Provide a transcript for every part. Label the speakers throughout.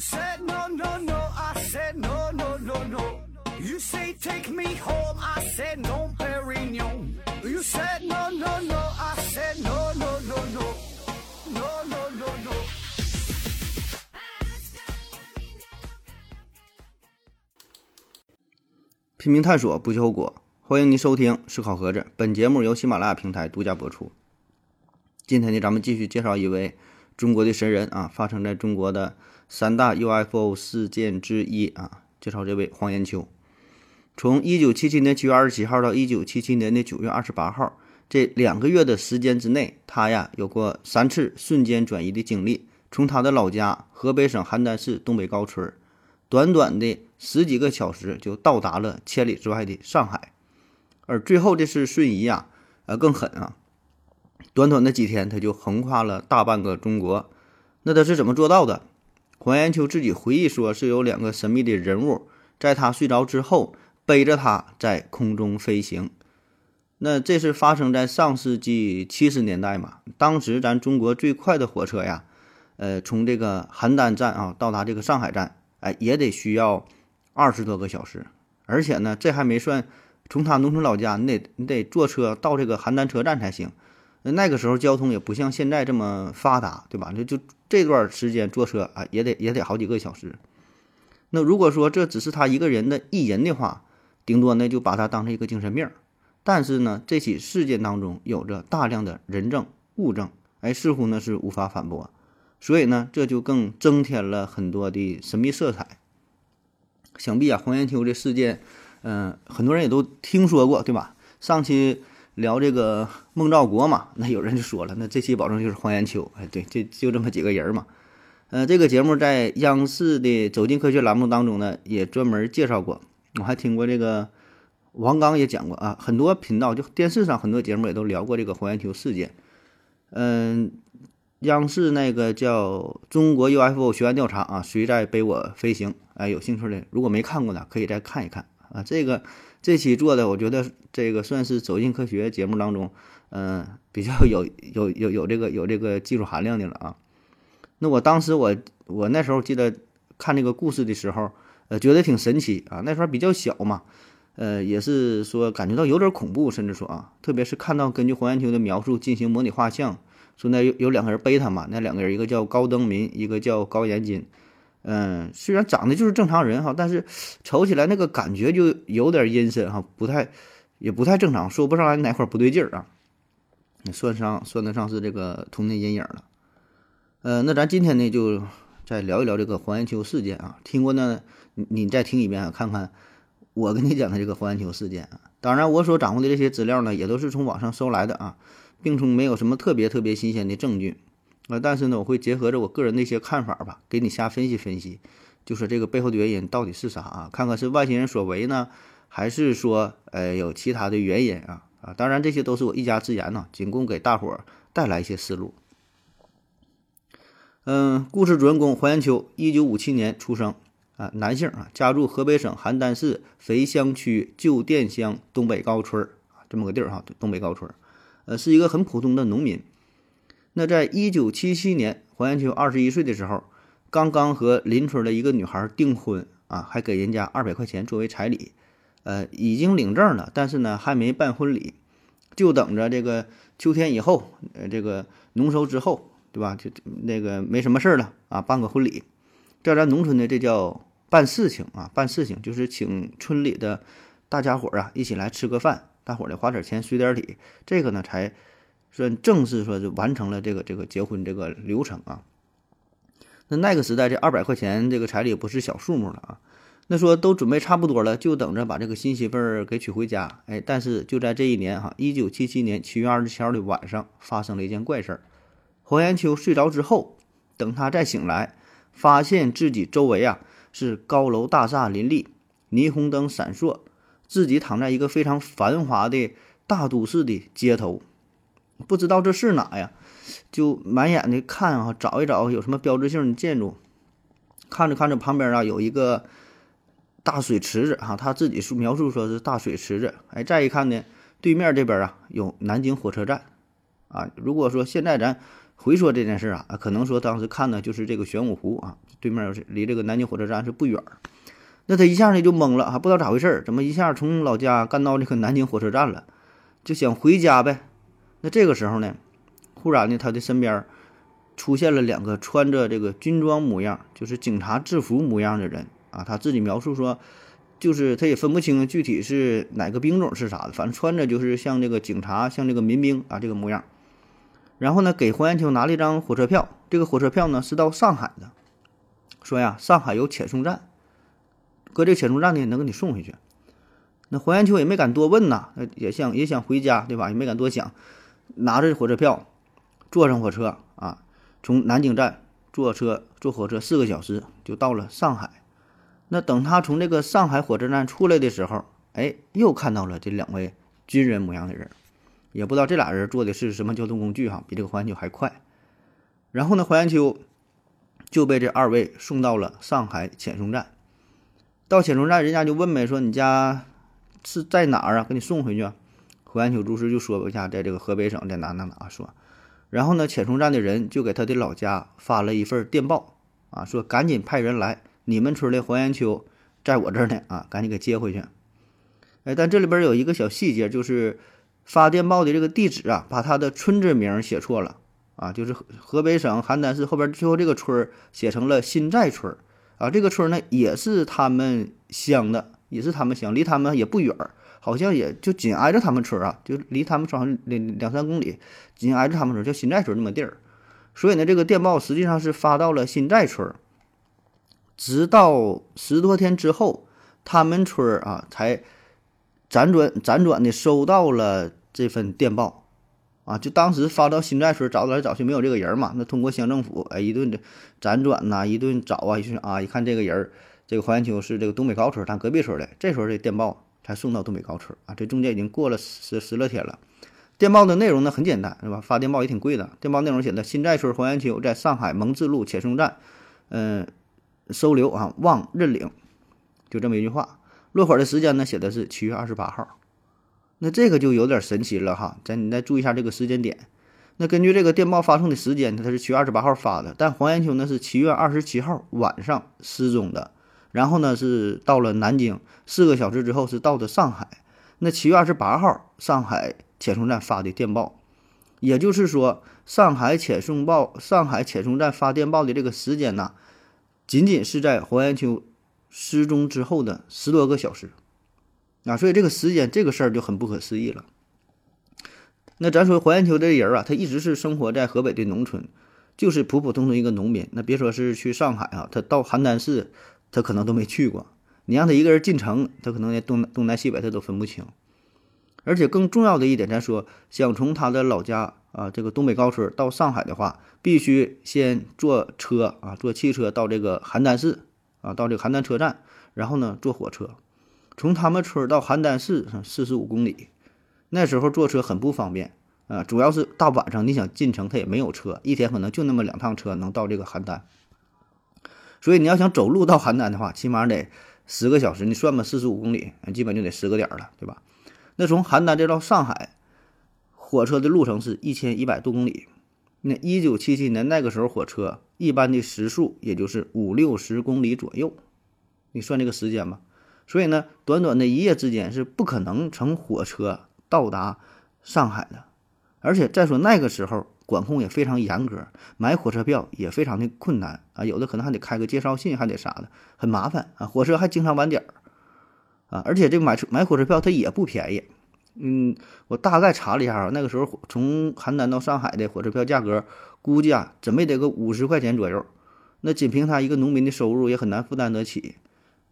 Speaker 1: said no, no, no, I said no, no, no, no. You say take me home, I said no, Perignon. You said no, no, no, I said no, no, no, no. No, no, no, no.
Speaker 2: 拼命探索，不计后果。欢迎您收听《思考盒子》，本节目由喜马拉雅平台独家播出。今天呢，咱们继续介绍一位中国的神人啊，发生在中国的三大 UFO 事件之一啊，介绍这位黄延秋。从一九七七年七月二十七号到一九七七年的九月二十八号，这两个月的时间之内，他呀有过三次瞬间转移的经历，从他的老家河北省邯郸市东北高村，短短的十几个小时就到达了千里之外的上海，而最后这次瞬移呀，呃更狠啊，短短的几天他就横跨了大半个中国，那他是怎么做到的？黄延秋自己回忆说，是有两个神秘的人物在他睡着之后。背着他在空中飞行，那这是发生在上世纪七十年代嘛？当时咱中国最快的火车呀，呃，从这个邯郸站啊到达这个上海站，哎，也得需要二十多个小时。而且呢，这还没算从他农村老家，你得你得坐车到这个邯郸车站才行。那个时候交通也不像现在这么发达，对吧？就就这段时间坐车啊，也得也得好几个小时。那如果说这只是他一个人的意淫的话，顶多呢就把他当成一个精神病，但是呢这起事件当中有着大量的人证物证，哎似乎呢是无法反驳，所以呢这就更增添了很多的神秘色彩。想必啊黄延秋这事件，嗯很多人也都听说过，对吧？上期聊这个孟兆国嘛，那有人就说了，那这期保证就是黄延秋，哎对，就就这么几个人嘛。呃这个节目在央视的《走进科学》栏目当中呢也专门介绍过。我还听过这个王刚也讲过啊，很多频道就电视上很多节目也都聊过这个黄延秋事件。嗯，央视那个叫《中国 UFO 学案调查》啊，谁在背我飞行？哎，有兴趣的如果没看过的，可以再看一看啊。这个这期做的，我觉得这个算是走进科学节目当中，嗯，比较有有有有这个有这个技术含量的了啊。那我当时我我那时候记得看这个故事的时候。呃，觉得挺神奇啊，那时候比较小嘛，呃，也是说感觉到有点恐怖，甚至说啊，特别是看到根据黄延秋的描述进行模拟画像，说那有有两个人背他嘛，那两个人一个叫高登民，一个叫高延金，嗯，虽然长得就是正常人哈，但是瞅起来那个感觉就有点阴森哈，不太也不太正常，说不上来哪块不对劲儿啊，算上算得上是这个童年阴影了，呃，那咱今天呢就再聊一聊这个黄延秋事件啊，听过呢。你你再听一遍啊，看看我跟你讲的这个黄延秋事件啊。当然，我所掌握的这些资料呢，也都是从网上搜来的啊，并从没有什么特别特别新鲜的证据呃。但是呢，我会结合着我个人的一些看法吧，给你瞎分析分析，就说这个背后的原因到底是啥啊？看看是外星人所为呢，还是说呃有其他的原因啊？啊，当然这些都是我一家之言呢，仅供给大伙儿带来一些思路。嗯，故事主人公黄延秋，一九五七年出生。啊，男性啊，家住河北省邯郸市肥乡区旧店乡东北高村儿啊，这么个地儿哈，东北高村儿，呃，是一个很普通的农民。那在一九七七年，黄延秋二十一岁的时候，刚刚和邻村的一个女孩订婚啊，还给人家二百块钱作为彩礼，呃，已经领证了，但是呢，还没办婚礼，就等着这个秋天以后，呃，这个农收之后，对吧？就那个没什么事儿了啊，办个婚礼，在咱农村呢，这叫。办事情啊，办事情就是请村里的大家伙儿啊一起来吃个饭，大伙儿呢花点钱随点礼，这个呢才算正式说是完成了这个这个结婚这个流程啊。那那个时代这二百块钱这个彩礼不是小数目了啊。那说都准备差不多了，就等着把这个新媳妇儿给娶回家。哎，但是就在这一年哈，一九七七年七月二十七号的晚上，发生了一件怪事儿。黄延秋睡着之后，等他再醒来，发现自己周围啊。是高楼大厦林立，霓虹灯闪烁，自己躺在一个非常繁华的大都市的街头，不知道这是哪呀？就满眼的看啊，找一找有什么标志性的建筑。看着看着，旁边啊有一个大水池子哈，他自己是描述说是大水池子。哎，再一看呢，对面这边啊有南京火车站啊。如果说现在咱回说这件事啊，可能说当时看的就是这个玄武湖啊，对面离这个南京火车站是不远。那他一下呢就懵了，还不知道咋回事儿，怎么一下从老家干到这个南京火车站了，就想回家呗。那这个时候呢，忽然呢，他的身边出现了两个穿着这个军装模样，就是警察制服模样的人啊。他自己描述说，就是他也分不清具体是哪个兵种是啥的，反正穿着就是像这个警察，像这个民兵啊这个模样。然后呢，给黄延秋拿了一张火车票，这个火车票呢是到上海的，说呀，上海有遣送站，搁这遣送站呢能给你送回去。那黄延秋也没敢多问呐，也想也想回家，对吧？也没敢多想，拿着火车票，坐上火车啊，从南京站坐车坐火车四个小时就到了上海。那等他从这个上海火车站出来的时候，哎，又看到了这两位军人模样的人。也不知道这俩人坐的是什么交通工具哈，比这个黄延秋还快。然后呢，黄延秋就被这二位送到了上海遣送站。到遣送站，人家就问呗，说你家是在哪儿啊？给你送回去。黄延秋如实就说一下，在这个河北省在哪哪哪说。然后呢，遣送站的人就给他的老家发了一份电报啊，说赶紧派人来，你们村的黄延秋在我这儿呢啊，赶紧给接回去。哎，但这里边有一个小细节，就是。发电报的这个地址啊，把他的村子名写错了啊，就是河北省邯郸市后边最后这个村写成了新寨村啊。这个村呢也是他们乡的，也是他们乡，离他们也不远，好像也就紧挨着他们村啊，就离他们村两两三公里，紧挨着他们村叫新寨村那么地儿。所以呢，这个电报实际上是发到了新寨村，直到十多天之后，他们村啊才辗转辗转的收到了。这份电报，啊，就当时发到新寨村，找来找去没有这个人嘛？那通过乡政府，哎，一顿的辗转呐，一顿找啊，一是啊，一看这个人，这个黄延秋是这个东北高村，他隔壁村的。这时候这电报才送到东北高村啊，这中间已经过了十十来天了。电报的内容呢很简单，是吧？发电报也挺贵的。电报内容写的：新寨村黄延秋在上海蒙自路遣送站，嗯，收留啊，望认领，就这么一句话。落款的时间呢写的是七月二十八号。那这个就有点神奇了哈，咱你再注意一下这个时间点。那根据这个电报发送的时间，它是七月二十八号发的，但黄延秋呢是七月二十七号晚上失踪的，然后呢是到了南京，四个小时之后是到的上海。那七月二十八号上海遣送站发的电报，也就是说上海遣送报上海遣送站发电报的这个时间呢，仅仅是在黄延秋失踪之后的十多个小时。啊，所以这个时间这个事儿就很不可思议了。那咱说黄延秋这人啊，他一直是生活在河北的农村，就是普普通通一个农民。那别说是去上海啊，他到邯郸市，他可能都没去过。你让他一个人进城，他可能连东东南西北他都分不清。而且更重要的一点，咱说想从他的老家啊，这个东北高村到上海的话，必须先坐车啊，坐汽车到这个邯郸市啊，到这个邯郸车站，然后呢坐火车。从他们村到邯郸市四十五公里，那时候坐车很不方便啊，主要是大晚上你想进城，他也没有车，一天可能就那么两趟车能到这个邯郸。所以你要想走路到邯郸的话，起码得十个小时，你算吧，四十五公里，基本就得十个点了，对吧？那从邯郸再到上海，火车的路程是一千一百多公里。那一九七七年那个时候，火车一般的时速也就是五六十公里左右，你算这个时间吧。所以呢，短短的一夜之间是不可能乘火车到达上海的，而且再说那个时候管控也非常严格，买火车票也非常的困难啊，有的可能还得开个介绍信，还得啥的，很麻烦啊。火车还经常晚点儿啊，而且这买车买火车票它也不便宜。嗯，我大概查了一下啊，那个时候从邯郸到上海的火车票价格估计啊，怎么也得个五十块钱左右，那仅凭他一个农民的收入也很难负担得起。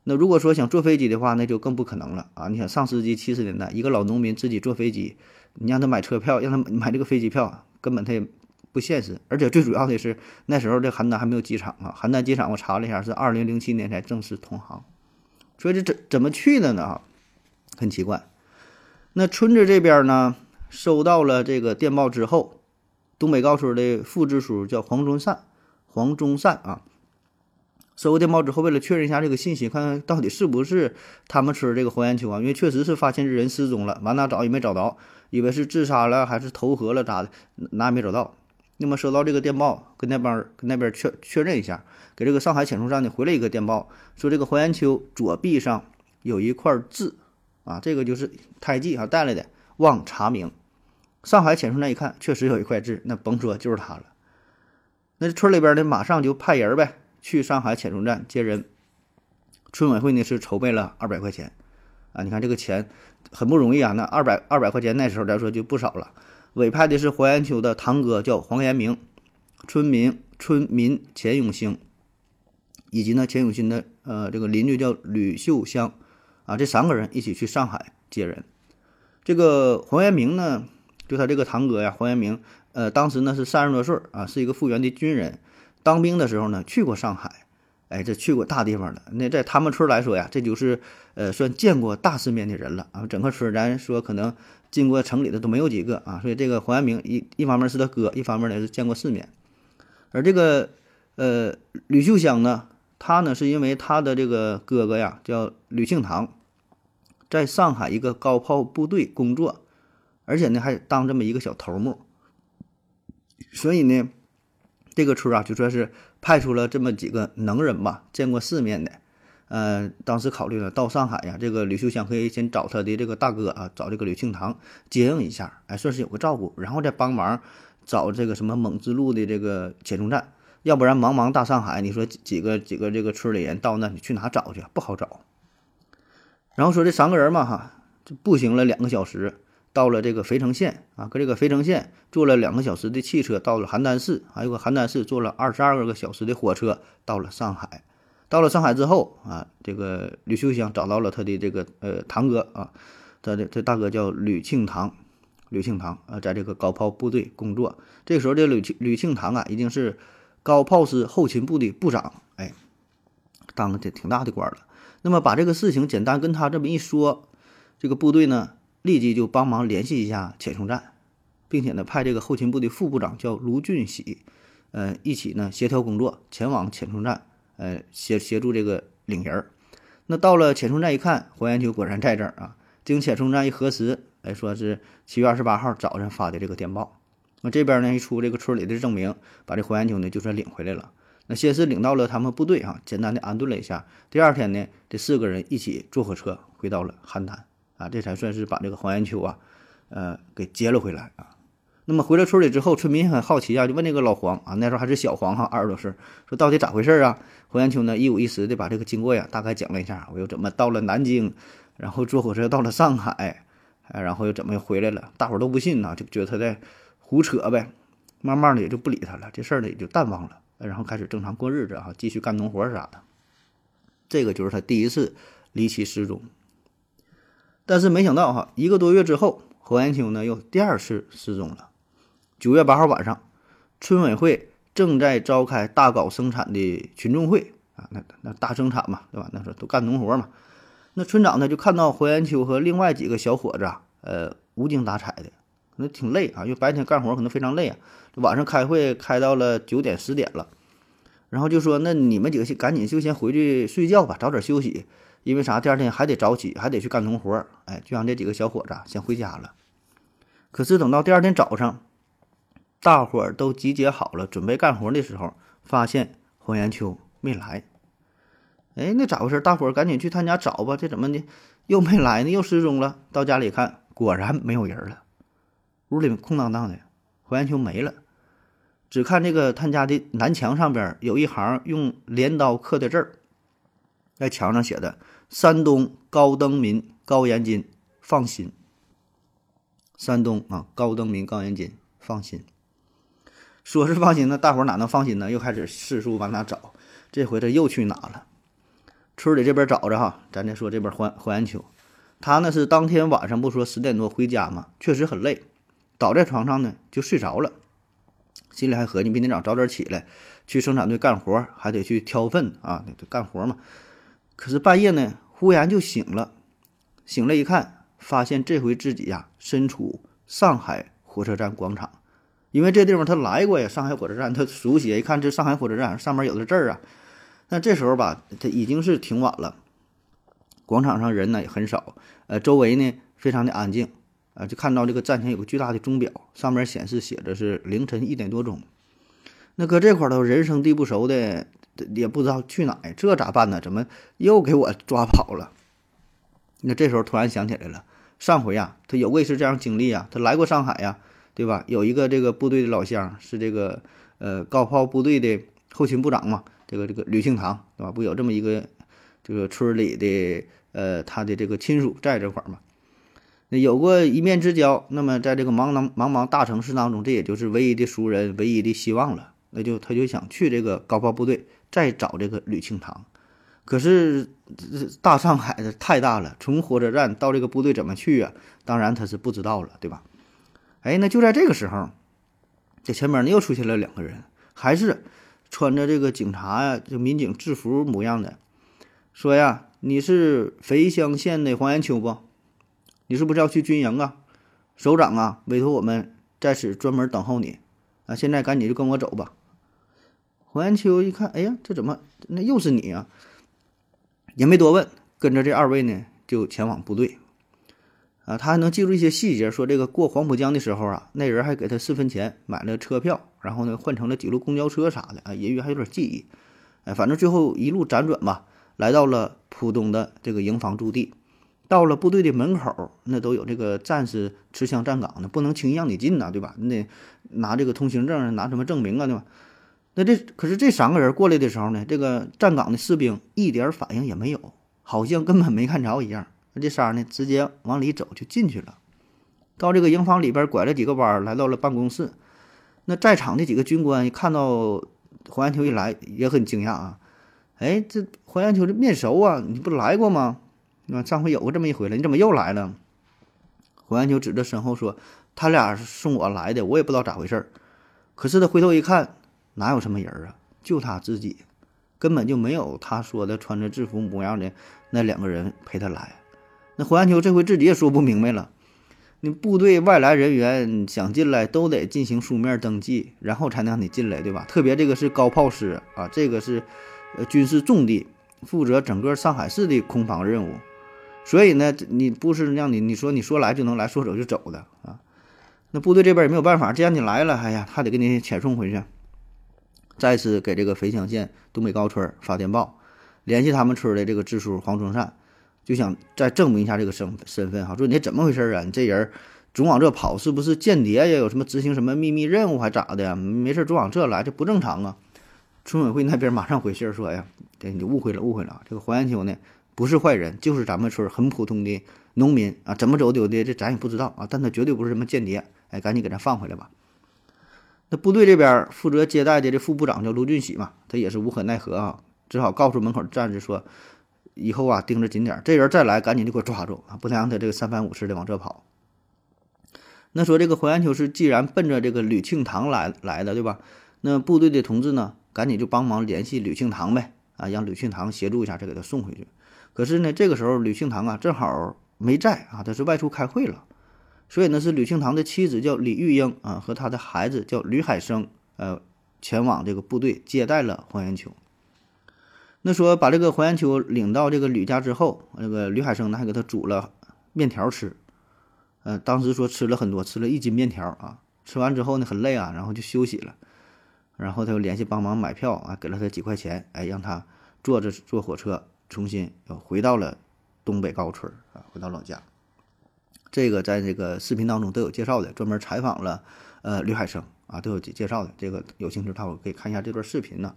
Speaker 2: 那如果说想坐飞机的话，那就更不可能了啊！你想上世纪七十年代，一个老农民自己坐飞机，你让他买车票，让他买这个飞机票，根本他也不现实。而且最主要的是，那时候这邯郸还没有机场啊！邯郸机场我查了一下，是二零零七年才正式通航。所以这怎怎么去的呢？很奇怪。那村子这边呢，收到了这个电报之后，东北高村的副支书叫黄忠善，黄忠善啊。收过电报之后，为了确认一下这个信息，看看到底是不是他们村这个黄延秋啊？因为确实是发现这人失踪了，往哪找也没找着，以为是自杀了还是投河了咋的，哪也没找到。那么收到这个电报，跟那边跟那边确确认一下，给这个上海遣送站呢回了一个电报，说这个黄延秋左臂上有一块痣，啊，这个就是胎记啊带来的，望查明。上海遣送站一看，确实有一块痣，那甭说就是他了。那村里边呢，马上就派人呗，去上海遣送站接人。村委会呢是筹备了二百块钱，啊，你看这个钱很不容易啊，那二百二百块钱那时候来说就不少了。委派的是黄延秋的堂哥，叫黄延明，村民村民钱永兴，以及呢钱永新的呃这个邻居叫吕秀香，啊，这三个人一起去上海接人。这个黄延明呢，就他这个堂哥呀，黄延明，呃，当时呢是三十多岁啊，是一个复员的军人，当兵的时候呢去过上海，哎，这去过大地方了。那在他们村来说呀，这就是呃算见过大世面的人了啊。整个村咱说可能。进过城里的都没有几个啊，所以这个黄延明一一方面是他哥，一方面呢是见过世面。而这个呃吕秀香呢，他呢是因为他的这个哥哥呀叫吕庆堂，在上海一个高炮部队工作，而且呢还当这么一个小头目，所以呢这个村啊就说是派出了这么几个能人吧，见过世面的。呃，当时考虑了到上海呀，这个吕秀香可以先找他的这个大哥啊，找这个吕庆堂接应一下，哎，算是有个照顾，然后再帮忙找这个什么蒙自路的这个遣送站，要不然茫茫大上海，你说几个几个这个村里人到那，你去哪找去？不好找。然后说这三个人嘛，哈，就步行了两个小时，到了这个肥城县啊，搁这个肥城县坐了两个小时的汽车到了邯郸市，还有个邯郸市坐了二十二个小时的火车到了上海。到了上海之后啊，这个吕秀香找到了他的这个呃堂哥啊，他的这大哥叫吕庆堂，吕庆堂啊，在这个高炮部队工作。这时候，这吕庆吕庆堂啊，已经是高炮师后勤部的部长，哎，当的挺挺大的官了。那么把这个事情简单跟他这么一说，这个部队呢，立即就帮忙联系一下遣送站，并且呢，派这个后勤部的副部长叫卢俊喜，呃，一起呢协调工作，前往遣送站。呃，协协助这个领人儿，那到了遣送站一看，黄延秋果然在这儿啊。经遣送站一核实，哎，说是七月二十八号早上发的这个电报。那这边呢一出这个村里的证明，把这黄延秋呢就算领回来了。那先是领到了他们部队啊，简单的安顿了一下。第二天呢，这四个人一起坐火车回到了邯郸啊，这才算是把这个黄延秋啊，呃，给接了回来啊。那么回了村里之后，村民很好奇啊，就问那个老黄啊，那时候还是小黄哈，二十多岁，说到底咋回事啊？黄延秋呢一五一十的把这个经过呀大概讲了一下，我又怎么到了南京，然后坐火车到了上海，哎，然后又怎么又回来了？大伙都不信呐，就觉得他在胡扯呗。慢慢的也就不理他了，这事儿呢也就淡忘了，然后开始正常过日子啊，继续干农活啥的。这个就是他第一次离奇失踪。但是没想到哈，一个多月之后，何延秋呢又第二次失踪了。九月八号晚上，村委会正在召开大搞生产的群众会啊，那那大生产嘛，对吧？那时候都干农活嘛。那村长呢就看到何延秋和另外几个小伙子啊，呃，无精打采的，那挺累啊，因为白天干活可能非常累啊。晚上开会开到了九点十点了，然后就说：“那你们几个先赶紧就先回去睡觉吧，早点休息，因为啥？第二天还得早起，还得去干农活儿。”哎，就让这几个小伙子先回家了。可是等到第二天早上。大伙儿都集结好了，准备干活的时候，发现黄延秋没来。哎，那咋回事？大伙儿赶紧去他家找吧。这怎么的，又没来呢？又失踪了。到家里看，果然没有人了，屋里空荡荡的，黄延秋没了。只看这个他家的南墙上边有一行用镰刀刻的字儿，在墙上写的：“山东高登民高延金，放心。”山东啊，高登民高延金，放心。说是放心，那大伙哪能放心呢？又开始四处往哪找，这回他又去哪了？村里这边找着哈，咱再说这边黄黄延秋，他呢是当天晚上不说十点多回家嘛，确实很累，倒在床上呢就睡着了，心里还合计明天早上早点起来去生产队干活，还得去挑粪啊，得干活嘛。可是半夜呢，忽然就醒了，醒了一看，发现这回自己呀身处上海火车站广场。因为这地方他来过呀，上海火车站他熟悉。一看这上海火车站上面有的字儿啊，那这时候吧，他已经是挺晚了，广场上人呢也很少，呃，周围呢非常的安静，啊，就看到这个站前有个巨大的钟表，上面显示写着是凌晨一点多钟。那搁这块儿都人生地不熟的，也不知道去哪，这咋办呢？怎么又给我抓跑了？那这时候突然想起来了，上回呀，他有过一次这样经历啊，他来过上海呀，对吧？有一个这个部队的老乡是这个呃高炮部队的后勤部长嘛，这个这个吕庆堂，对吧？不有这么一个这个村里的呃他的这个亲属在这块儿嘛？那有过一面之交，那么在这个茫茫茫茫大城市当中，这也就是唯一的熟人，唯一的希望了。那就他就想去这个高炮部队再找这个吕庆堂，可是大上海的太大了，从火车站到这个部队怎么去啊？当然他是不知道了，对吧？哎，那就在这个时候，这前面呢又出现了两个人，还是穿着这个警察呀，就民警制服模样的，说呀，你是肥乡县的黄延秋不？你是不是要去军营啊？首长啊，委托我们在此专门等候你啊！现在赶紧就跟我走吧。黄延秋一看，哎呀，这怎么那又是你啊？也没多问，跟着这二位呢就前往部队。啊，他还能记住一些细节，说这个过黄浦江的时候啊，那人还给他四分钱买了车票，然后呢换成了几路公交车啥的啊，隐约还有点记忆。哎，反正最后一路辗转吧，来到了浦东的这个营房驻地。到了部队的门口，那都有这个战士持枪站岗的，不能轻易让你进呐，对吧？你得拿这个通行证，拿什么证明啊，对吧？那这可是这三个人过来的时候呢，这个站岗的士兵一点反应也没有，好像根本没看着一样。那这仨呢，直接往里走就进去了。到这个营房里边拐了几个弯，来到了办公室。那在场的几个军官一看到黄延秋一来，也很惊讶啊！哎，这黄延秋这面熟啊，你不来过吗？那上回有过这么一回了，你怎么又来了？黄延秋指着身后说：“他俩是送我来的，我也不知道咋回事儿。可是他回头一看，哪有什么人啊？就他自己，根本就没有他说的穿着制服模样的那两个人陪他来。那胡安秋这回自己也说不明白了。你部队外来人员想进来，都得进行书面登记，然后才能让你进来，对吧？特别这个是高炮师啊，这个是呃军事重地，负责整个上海市的空防任务。”所以呢，你不是让你你说你说来就能来，说走就走的啊？那部队这边也没有办法，既然你来了，哎呀，他得给你遣送回去。再次给这个肥乡县东北高村发电报，联系他们村的这个支书黄忠善，就想再证明一下这个身身份哈，说你怎么回事啊？你这人总往这跑，是不是间谍呀？有什么执行什么秘密任务还咋的呀？没事总往这来，这不正常啊！村委会那边马上回信说呀，对你误会了，误会了，这个黄延秋呢？不是坏人，就是咱们村很普通的农民啊，怎么走丢的，这咱也不知道啊。但他绝对不是什么间谍，哎，赶紧给他放回来吧。那部队这边负责接待的这副部长叫卢俊喜嘛，他也是无可奈何啊，只好告诉门口站着说，以后啊盯着紧点，这人再来赶紧就给我抓住啊，不能让他这个三番五次的往这跑。那说这个黄延秋是既然奔着这个吕庆堂来来的，对吧？那部队的同志呢，赶紧就帮忙联系吕庆堂呗，啊，让吕庆堂协助一下，再给他送回去。可是呢，这个时候吕庆堂啊正好没在啊，他是外出开会了，所以呢是吕庆堂的妻子叫李玉英啊和他的孩子叫吕海生，呃，前往这个部队接待了黄延秋。那说把这个黄延秋领到这个吕家之后，那个吕海生呢还给他煮了面条吃，呃，当时说吃了很多，吃了一斤面条啊。吃完之后呢很累啊，然后就休息了，然后他又联系帮忙买票啊，给了他几块钱，哎，让他坐着坐火车。重新又回到了东北高村啊，回到老家。这个在这个视频当中都有介绍的，专门采访了呃吕海生啊，都有介绍的。这个有兴趣的话，可以看一下这段视频呢。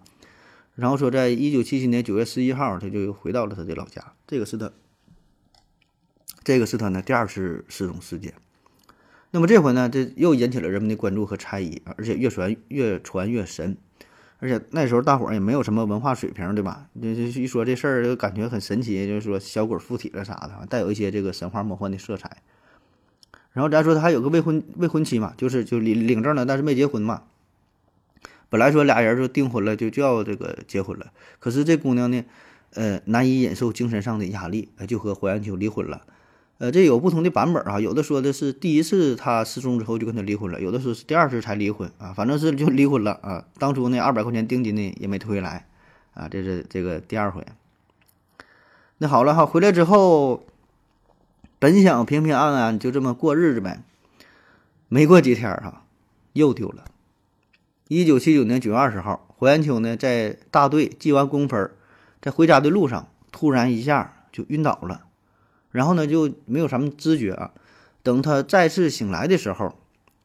Speaker 2: 然后说，在一九七七年九月十一号，他就又回到了他的老家。这个是他，这个是他呢第二次失踪事件。那么这回呢，这又引起了人们的关注和猜疑，而且越传越传越神。而且那时候大伙儿也没有什么文化水平，对吧？这这一说这事儿就感觉很神奇，就是说小鬼附体了啥的，带有一些这个神话魔幻的色彩。然后咱说他还有个未婚未婚妻嘛，就是就领领证了，但是没结婚嘛。本来说俩人就订婚了，就就要这个结婚了。可是这姑娘呢，呃，难以忍受精神上的压力，就和黄延秋离婚了。呃，这有不同的版本啊，有的说的是第一次他失踪之后就跟他离婚了，有的说是第二次才离婚啊，反正是就离婚了啊。当初那二百块钱定金呢也没退回来啊，这是这个第二回。那好了哈，回来之后，本想平平安安就这么过日子呗，没过几天哈，又丢了。一九七九年九月二十号，胡延秋呢在大队记完工分，在回家的路上，突然一下就晕倒了，然后呢就没有什么知觉啊。等他再次醒来的时候，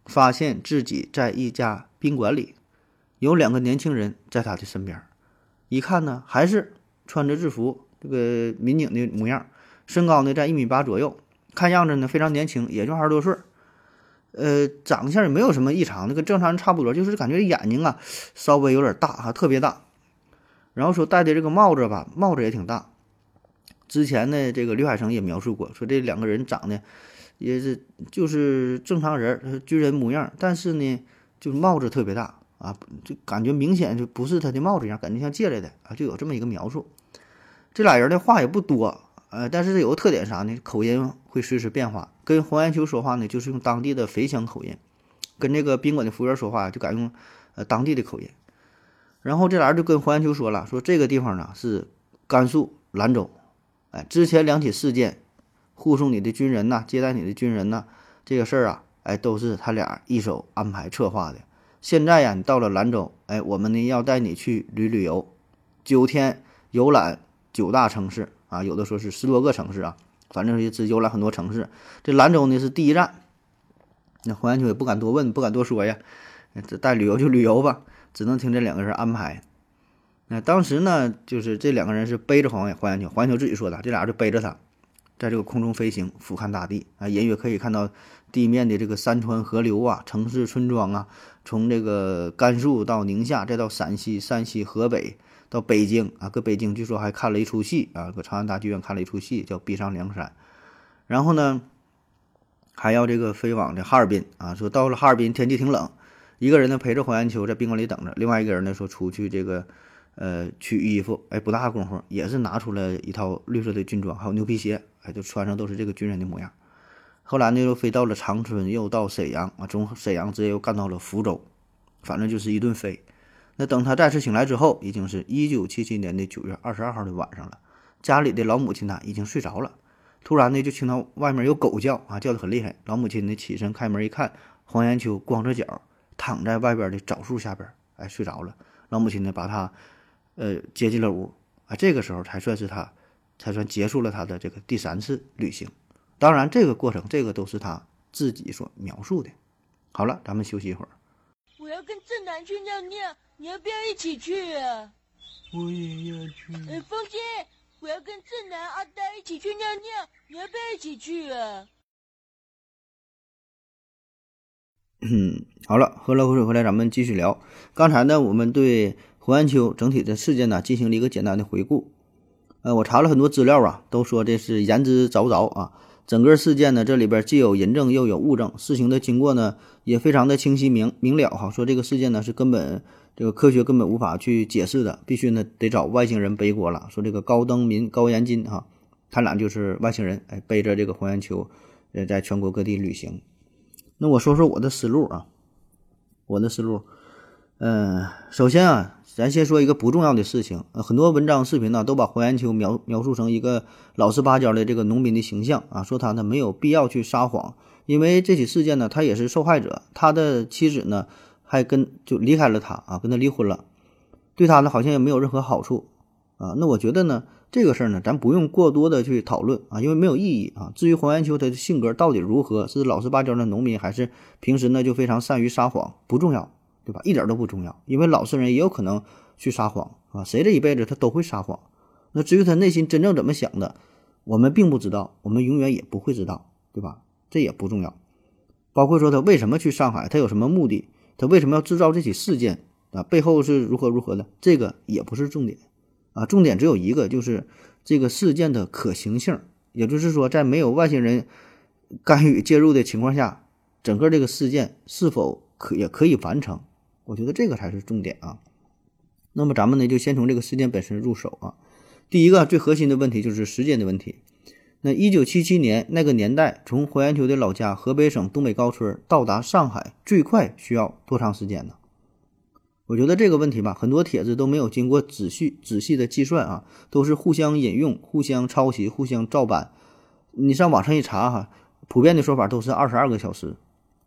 Speaker 2: 发现自己在一家宾馆里，有两个年轻人在他的身边，一看呢还是穿着制服，这个民警的模样，身高呢在一米八左右，看样子呢非常年轻，也就二十多岁。呃，长相也没有什么异常，那跟正常人差不多，就是感觉眼睛啊稍微有点大哈，特别大。然后说戴的这个帽子吧，帽子也挺大。之前呢，这个刘海生也描述过，说这两个人长得也是就是正常人，军人模样，但是呢，就是帽子特别大啊，就感觉明显就不是他的帽子一样，感觉像借来的啊，就有这么一个描述。这俩人的话也不多。呃，但是有个特点啥呢？口音会随时变化。跟黄延秋说话呢，就是用当地的肥乡口音；跟这个宾馆的服务员说话，就改用呃当地的口音。然后这俩人就跟黄延秋说了，说这个地方呢是甘肃兰州，哎，之前两起事件，护送你的军人呐，接待你的军人呐，这个事儿啊，哎，都是他俩一手安排策划的。现在呀，你到了兰州，哎，我们呢要带你去旅旅游，九天游览九大城市。啊，有的说是十多个城市啊，反正也只游览很多城市。这兰州呢是第一站，那黄延秋也不敢多问，不敢多说呀。这带旅游就旅游吧，只能听这两个人安排。那当时呢，就是这两个人是背着黄黄延秋，黄延秋自己说的，这俩人就背着他，在这个空中飞行，俯瞰大地啊，隐约可以看到地面的这个山川河流啊，城市村庄啊，从这个甘肃到宁夏，再到陕西、山西、河北。到北京啊，搁北京据说还看了一出戏啊，搁长安大剧院看了一出戏，叫《逼上梁山》。然后呢，还要这个飞往这哈尔滨啊，说到了哈尔滨天气挺冷，一个人呢陪着黄延秋在宾馆里等着，另外一个人呢说出去这个呃取衣服，哎，不大功夫也是拿出了一套绿色的军装，还有牛皮鞋，哎，就穿上都是这个军人的模样。后来呢又飞到了长春，又到沈阳啊，从沈阳直接又干到了福州，反正就是一顿飞。那等他再次醒来之后，已经是一九七七年的九月二十二号的晚上了。家里的老母亲呢，已经睡着了。突然呢，就听到外面有狗叫啊，叫得很厉害。老母亲呢，起身开门一看，黄延秋光着脚躺在外边的枣树下边，哎，睡着了。老母亲呢，把他呃接进了屋啊。这个时候才算是他，才算结束了他的这个第三次旅行。当然，这个过程，这个都是他自己所描述的。好了，咱们休息一会儿。
Speaker 3: 我要跟正南去尿尿。你要不要一起去啊？
Speaker 4: 我也要去。
Speaker 3: 哎，风心，我要跟正南、阿呆一起去尿尿，你要不要一起去啊？
Speaker 2: 嗯，好了，喝了口水回来，咱们继续聊。刚才呢，我们对胡安秋整体的事件呢进行了一个简单的回顾。呃，我查了很多资料啊，都说这是言之凿凿啊。整个事件呢，这里边既有人证又有物证，事情的经过呢也非常的清晰明明了哈。说这个事件呢是根本。这个科学根本无法去解释的，必须呢得找外星人背锅了。说这个高登民、高延金哈，他俩就是外星人，哎，背着这个黄延秋，呃，在全国各地旅行。那我说说我的思路啊，我的思路，嗯，首先啊，咱先说一个不重要的事情，呃很多文章、视频呢都把黄延秋描描述成一个老实巴交的这个农民的形象啊，说他呢没有必要去撒谎，因为这起事件呢他也是受害者，他的妻子呢。还跟就离开了他啊，跟他离婚了，对他呢好像也没有任何好处啊。那我觉得呢，这个事儿呢，咱不用过多的去讨论啊，因为没有意义啊。至于黄延秋他的性格到底如何，是老实巴交的农民，还是平时呢就非常善于撒谎，不重要，对吧？一点都不重要，因为老实人也有可能去撒谎啊。谁这一辈子他都会撒谎。那至于他内心真正怎么想的，我们并不知道，我们永远也不会知道，对吧？这也不重要。包括说他为什么去上海，他有什么目的？他为什么要制造这起事件啊？背后是如何如何的？这个也不是重点啊，重点只有一个，就是这个事件的可行性。也就是说，在没有外星人干预介入的情况下，整个这个事件是否可也可以完成？我觉得这个才是重点啊。那么咱们呢，就先从这个事件本身入手啊。第一个最核心的问题就是时间的问题。那一九七七年那个年代，从黄延秋的老家河北省东北高村到达上海，最快需要多长时间呢？我觉得这个问题吧，很多帖子都没有经过仔细仔细的计算啊，都是互相引用、互相抄袭、互相照搬，你上网上一查哈，普遍的说法都是二十二个小时，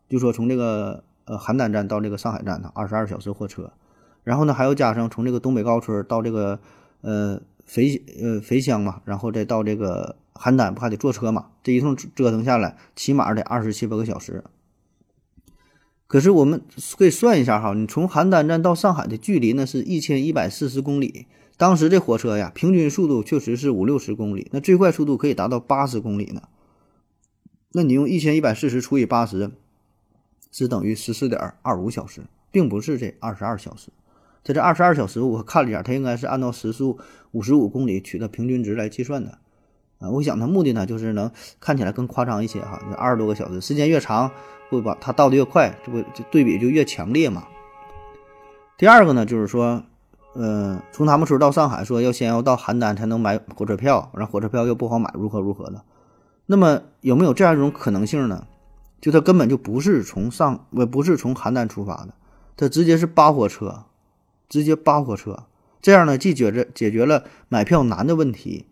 Speaker 2: 就说从这个呃邯郸站到这个上海站呢，二十二小时货车，然后呢还要加上从这个东北高村到这个呃肥呃肥乡嘛，然后再到这个邯郸不还得坐车嘛？这一通折腾下来，起码得二十七八个小时。可是我们可以算一下哈，你从邯郸站到上海的距离呢是一千一百四十公里。当时这火车呀，平均速度确实是五六十公里，那最快速度可以达到八十公里呢。那你用一千一百四十除以八十，是等于十四点二五小时，并不是这二十二小时。在这二十二小时我看了一下，它应该是按照时速五十五公里取的平均值来计算的。啊，我想它目的呢，就是能看起来更夸张一些哈。二十多个小时，时间越长。会把它倒的越快，这不就对比就越强烈嘛？第二个呢，就是说，呃，从他们村到上海，说要先要到邯郸才能买火车票，然后火车票又不好买，如何如何的？那么有没有这样一种可能性呢？就他根本就不是从上，呃不是从邯郸出发的，他直接是扒火车，直接扒火车，这样呢，既解决解决了买票难的问题。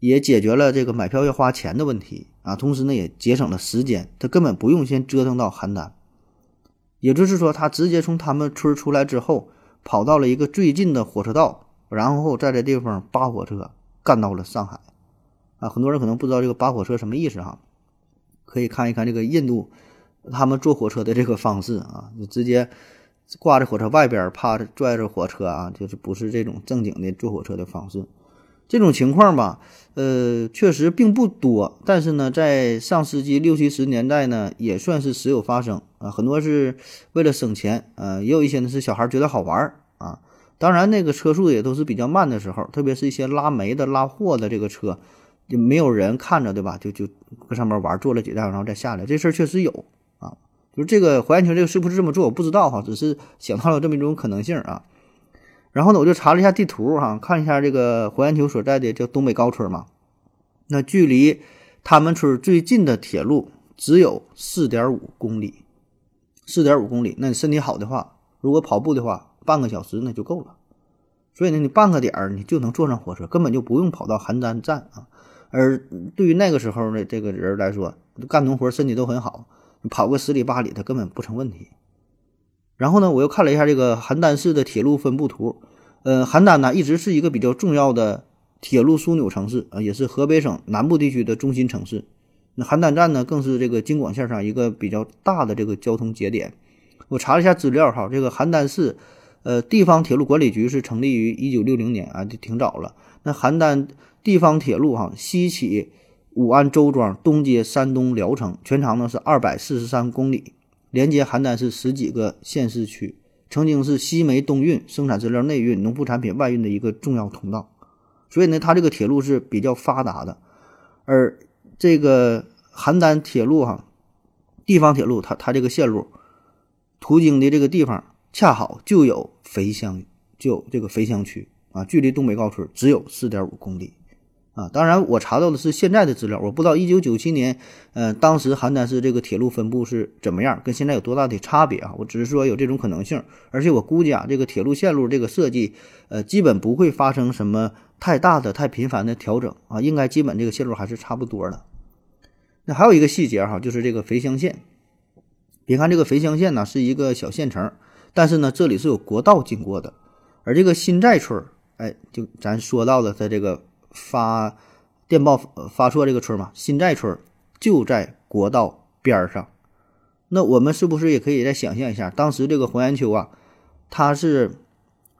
Speaker 2: 也解决了这个买票要花钱的问题啊，同时呢也节省了时间，他根本不用先折腾到邯郸，也就是说他直接从他们村出来之后，跑到了一个最近的火车道，然后在这地方扒火车干到了上海，啊，很多人可能不知道这个扒火车什么意思哈，可以看一看这个印度他们坐火车的这个方式啊，就直接挂在火车外边，趴着拽着火车啊，就是不是这种正经的坐火车的方式。这种情况吧，呃，确实并不多，但是呢，在上世纪六七十年代呢，也算是时有发生啊。很多是为了省钱，呃，也有一些呢是小孩觉得好玩儿啊。当然，那个车速也都是比较慢的时候，特别是一些拉煤的、拉货的这个车，就没有人看着，对吧？就就搁上面玩，坐了几站，然后再下来。这事儿确实有啊。就是这个黄延秋这个是不是这么做，我不知道哈，只是想到了这么一种可能性啊。然后呢，我就查了一下地图哈，看一下这个黄延秋所在的叫东北高村嘛，那距离他们村最近的铁路只有四点五公里，四点五公里。那你身体好的话，如果跑步的话，半个小时那就够了。所以呢，你半个点儿你就能坐上火车，根本就不用跑到邯郸站啊。而对于那个时候的这个人来说，干农活身体都很好，跑个十里八里他根本不成问题。然后呢，我又看了一下这个邯郸市的铁路分布图，呃，邯郸呢一直是一个比较重要的铁路枢纽城市啊，也是河北省南部地区的中心城市。那邯郸站呢，更是这个京广线上一个比较大的这个交通节点。我查了一下资料哈，这个邯郸市，呃，地方铁路管理局是成立于一九六零年啊，就挺早了。那邯郸地方铁路哈，西起武安周庄，东接山东聊城，全长呢是二百四十三公里。连接邯郸市十几个县市区，曾经是西煤东运、生产资料内运、农副产品外运的一个重要通道，所以呢，它这个铁路是比较发达的。而这个邯郸铁路哈，地方铁路，它它这个线路途经的这个地方，恰好就有肥乡，就有这个肥乡区啊，距离东北高村只有四点五公里。啊，当然，我查到的是现在的资料，我不知道一九九七年，呃，当时邯郸市这个铁路分布是怎么样，跟现在有多大的差别啊？我只是说有这种可能性，而且我估计啊，这个铁路线路这个设计，呃，基本不会发生什么太大的、太频繁的调整啊，应该基本这个线路还是差不多的。那还有一个细节哈，就是这个肥乡县，别看这个肥乡县呢是一个小县城，但是呢，这里是有国道经过的，而这个新寨村，哎，就咱说到的在这个。发电报发错这个村嘛，新寨村就在国道边上。那我们是不是也可以再想象一下，当时这个黄延秋啊，他是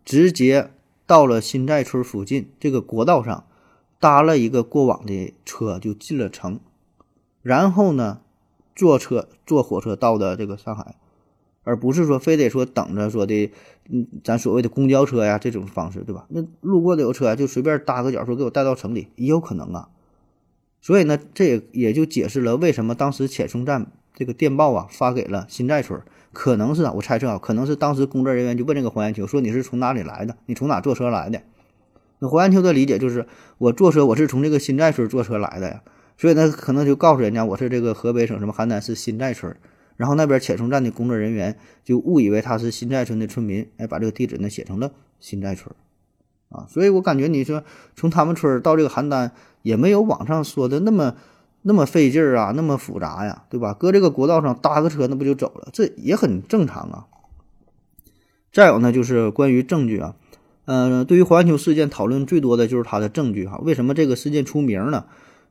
Speaker 2: 直接到了新寨村附近这个国道上搭了一个过往的车就进了城，然后呢坐车坐火车到的这个上海。而不是说非得说等着说的，嗯，咱所谓的公交车呀这种方式，对吧？那路过的有车就随便搭个脚说给我带到城里也有可能啊。所以呢，这也也就解释了为什么当时遣送站这个电报啊发给了新寨村，可能是啊，我猜测啊，可能是当时工作人员就问这个黄延秋说你是从哪里来的？你从哪坐车来的？那黄延秋的理解就是我坐车我是从这个新寨村坐车来的呀，所以呢可能就告诉人家我是这个河北省什么邯郸市新寨村。然后那边遣送站的工作人员就误以为他是新寨村的村民，哎，把这个地址呢写成了新寨村，啊，所以我感觉你说从他们村到这个邯郸也没有网上说的那么那么费劲儿啊，那么复杂呀，对吧？搁这个国道上搭个车，那不就走了？这也很正常啊。再有呢，就是关于证据啊，呃，对于环球事件讨论最多的就是它的证据哈。为什么这个事件出名呢？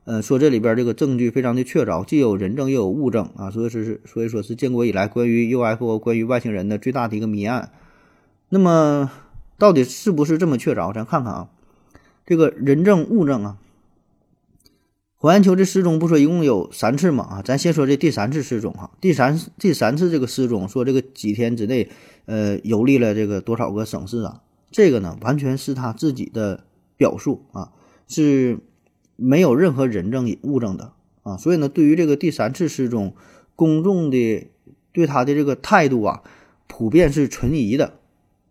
Speaker 2: 呃，说这里边这个证据非常的确凿，既有人证又有物证啊，所以说是所以说是建国以来关于 UFO、关于外星人的最大的一个谜案。那么到底是不是这么确凿？咱看看啊，这个人证物证啊，火焰球这失踪不说一共有三次嘛啊，咱先说这第三次失踪哈，第三第三次这个失踪，说这个几天之内呃游历了这个多少个省市啊，这个呢完全是他自己的表述啊，是。没有任何人证物证的啊，所以呢，对于这个第三次失踪，公众的对他的这个态度啊，普遍是存疑的。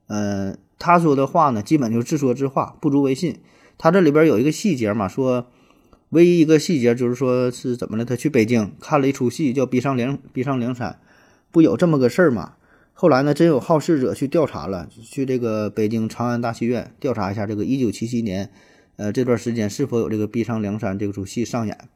Speaker 2: 嗯，他说的话呢，基本就是自说自话，不足为信。他这里边有一个细节嘛，说唯一一个细节就是说是怎么了？他去北京看了一出戏，叫《逼上梁逼上梁山》，不有这么个事儿吗？后来呢，真有好事者去调查了，去这个北京长安大戏院调查一下这个一九七七年。呃，这段时间是否有这个《逼上梁山》这出戏上演？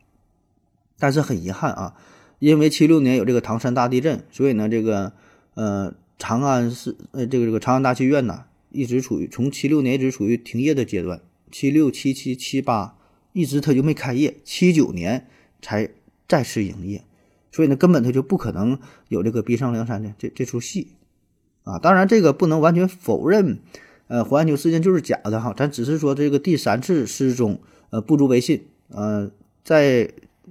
Speaker 2: 但是很遗憾啊，因为七六年有这个唐山大地震，所以呢，这个呃长安市呃这个这个长安大戏院呢，一直处于从七六年一直处于停业的阶段，七六七七七八一直它就没开业，七九年才再次营业，所以呢，根本它就不可能有这个《逼上梁山》的这这出戏啊。当然，这个不能完全否认。呃，黄安秋事件就是假的哈，咱只是说这个第三次失踪，呃，不足为信。呃，在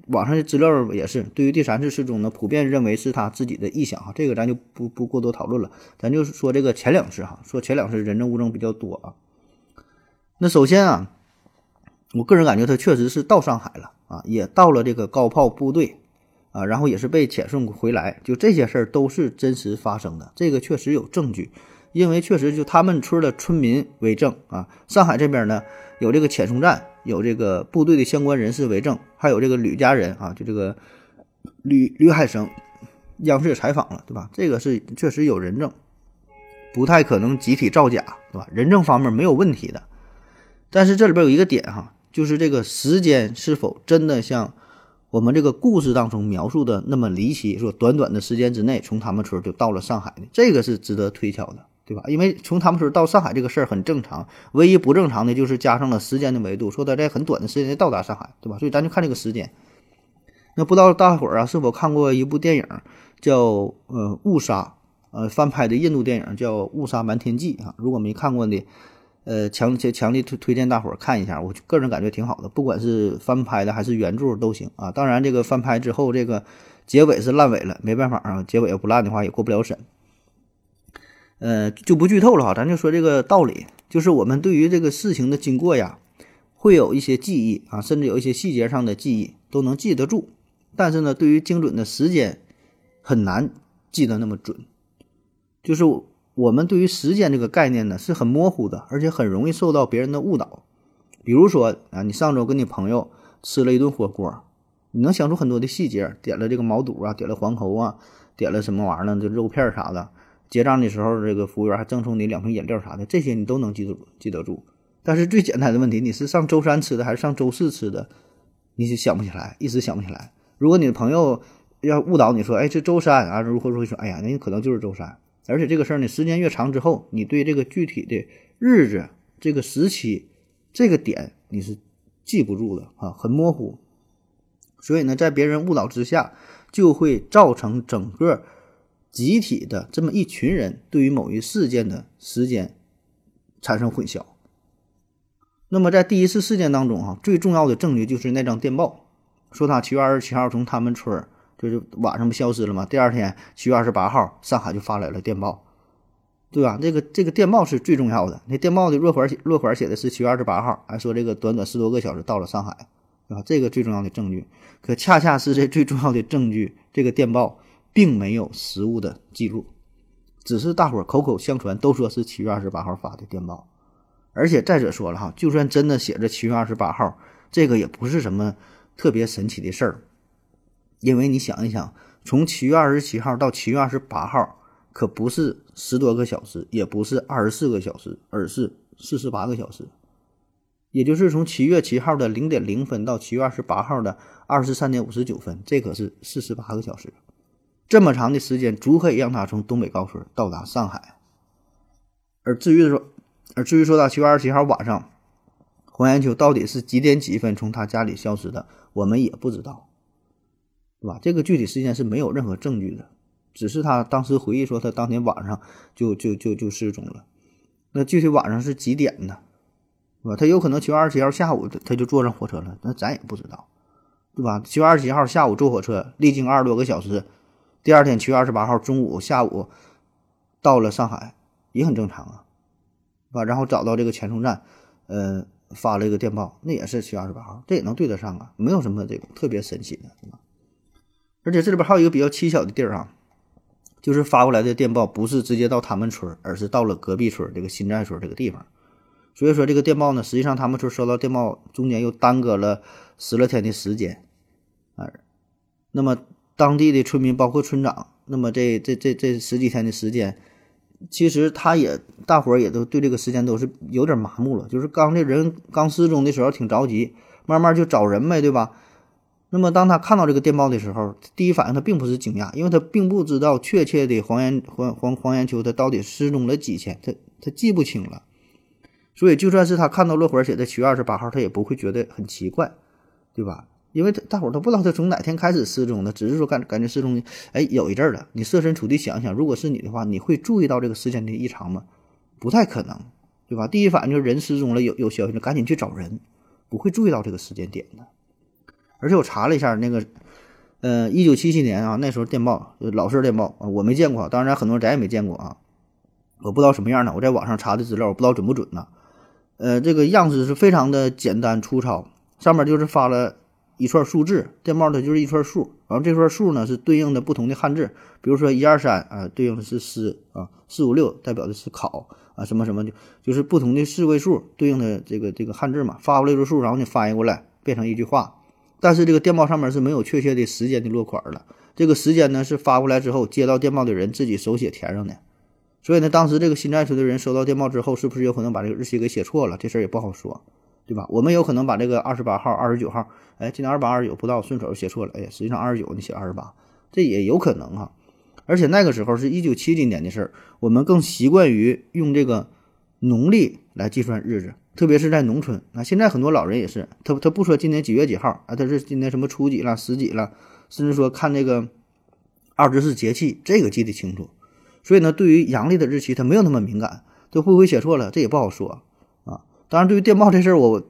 Speaker 2: 网上的资料也是，对于第三次失踪呢，普遍认为是他自己的臆想哈，这个咱就不不过多讨论了，咱就是说这个前两次哈，说前两次人证物证比较多啊。那首先啊，我个人感觉他确实是到上海了啊，也到了这个高炮部队啊，然后也是被遣送回来，就这些事儿都是真实发生的，这个确实有证据。因为确实就他们村的村民为证啊，上海这边呢有这个遣送站，有这个部队的相关人士为证，还有这个吕家人啊，就这个吕吕海生，央视采访了，对吧？这个是确实有人证，不太可能集体造假，对吧？人证方面没有问题的，但是这里边有一个点哈，就是这个时间是否真的像我们这个故事当中描述的那么离奇？说短短的时间之内从他们村就到了上海呢？这个是值得推敲的。对吧？因为从他们村到上海这个事儿很正常，唯一不正常的就是加上了时间的维度，说他在很短的时间内到达上海，对吧？所以咱就看这个时间。那不知道大伙儿啊是否看过一部电影叫《呃误杀》，呃翻拍的印度电影叫《误杀瞒天记》啊？如果没看过的，呃强强强力推推荐大伙儿看一下，我个人感觉挺好的，不管是翻拍的还是原著都行啊。当然这个翻拍之后，这个结尾是烂尾了，没办法啊，结尾要不烂的话也过不了审。呃，就不剧透了哈，咱就说这个道理，就是我们对于这个事情的经过呀，会有一些记忆啊，甚至有一些细节上的记忆都能记得住，但是呢，对于精准的时间很难记得那么准。就是我们对于时间这个概念呢是很模糊的，而且很容易受到别人的误导。比如说啊，你上周跟你朋友吃了一顿火锅，你能想出很多的细节，点了这个毛肚啊，点了黄喉啊，点了什么玩意儿呢？这肉片啥的。结账的时候，这个服务员还赠送你两瓶饮料啥的，这些你都能记住记得住。但是最简单的问题，你是上周三吃的还是上周四吃的，你是想不起来，一时想不起来。如果你的朋友要误导你说，哎，这周三啊，如何如何说，哎呀，那可能就是周三。而且这个事儿呢，时间越长之后，你对这个具体的日子、这个时期、这个点，你是记不住的啊，很模糊。所以呢，在别人误导之下，就会造成整个。集体的这么一群人对于某一事件的时间产生混淆。那么在第一次事件当中啊，最重要的证据就是那张电报，说他七月二十七号从他们村儿就是晚上不消失了吗？第二天七月二十八号，上海就发来了电报，对吧？这个这个电报是最重要的。那电报的落款落款写的是七月二十八号，还说这个短短十多个小时到了上海，啊，这个最重要的证据，可恰恰是这最重要的证据，这个电报。并没有实物的记录，只是大伙儿口口相传，都说是七月二十八号发的电报。而且再者说了哈，就算真的写着七月二十八号，这个也不是什么特别神奇的事儿。因为你想一想，从七月二十七号到七月二十八号，可不是十多个小时，也不是二十四个小时，而是四十八个小时。也就是从七月七号的零点零分到七月二十八号的二十三点五十九分，这可是四十八个小时，这么长的时间足可以让他从东北高速到达上海。而至于说，而至于说到七月二十七号晚上，黄延秋到底是几点几分从他家里消失的，我们也不知道，对吧？这个具体时间是没有任何证据的，只是他当时回忆说他当天晚上就就就就失踪了。那具体晚上是几点呢？对吧？他有可能七月二十七号下午他就坐上火车了，那咱也不知道，对吧？七月二十七号下午坐火车，历经二十多个小时，第二天七月二十八号中午下午到了上海，也很正常啊，是吧？然后找到这个前送站，呃，发了一个电报，那也是七月二十八号，这也能对得上啊，没有什么这个特别神奇的，是吧？而且这里边还有一个比较蹊跷的地儿啊，就是发过来的电报不是直接到他们村，而是到了隔壁村这个新寨村这个地方。所以说这个电报呢，实际上他们村收到电报中间又耽搁了十来天的时间，啊，那么当地的村民包括村长，那么这这这这十几天的时间，其实他也大伙儿也都对这个时间都是有点麻木了，就是刚这人刚失踪的时候挺着急，慢慢就找人呗，对吧？那么当他看到这个电报的时候，第一反应他并不是惊讶，因为他并不知道确切的黄延黄黄黄延秋他到底失踪了几天，他他记不清了。所以，就算是他看到落款写的七月二十八号，他也不会觉得很奇怪，对吧？因为大伙儿都不知道他从哪天开始失踪的，只是说感感觉失踪，哎，有一阵儿了。你设身处地想想，如果是你的话，你会注意到这个时间的异常吗？不太可能，对吧？第一反应就是人失踪了，有有消息了，赶紧去找人，不会注意到这个时间点的。而且我查了一下，那个，呃，一九七七年啊，那时候电报，老式电报啊，我没见过，当然很多人咱也没见过啊，我不知道什么样的。我在网上查的资料，我不知道准不准呢。呃，这个样式是非常的简单粗糙，上面就是发了一串数字，电报它就是一串数，然后这串数呢是对应的不同的汉字，比如说一二三啊，对应的是诗啊，四五六代表的是考啊，什么什么就就是不同的四位数对应的这个这个汉字嘛，发过来一个数，然后你翻译过来变成一句话，但是这个电报上面是没有确切的时间的落款的，这个时间呢是发过来之后接到电报的人自己手写填上的。所以呢，当时这个新寨村的人收到电报之后，是不是有可能把这个日期给写错了？这事儿也不好说，对吧？我们有可能把这个二十八号、二十九号，哎，今年二八二十九不到，顺手写错了，哎，实际上二十九你写二十八，这也有可能哈。而且那个时候是一九七几年的事儿，我们更习惯于用这个农历来计算日子，特别是在农村。那现在很多老人也是，他他不说今年几月几号啊，他是今年什么初几了、十几了，甚至说看这个二十四节气，这个记得清楚。所以呢，对于阳历的日期，他没有那么敏感，这会不会写错了，这也不好说。当然，对于电报这事儿，我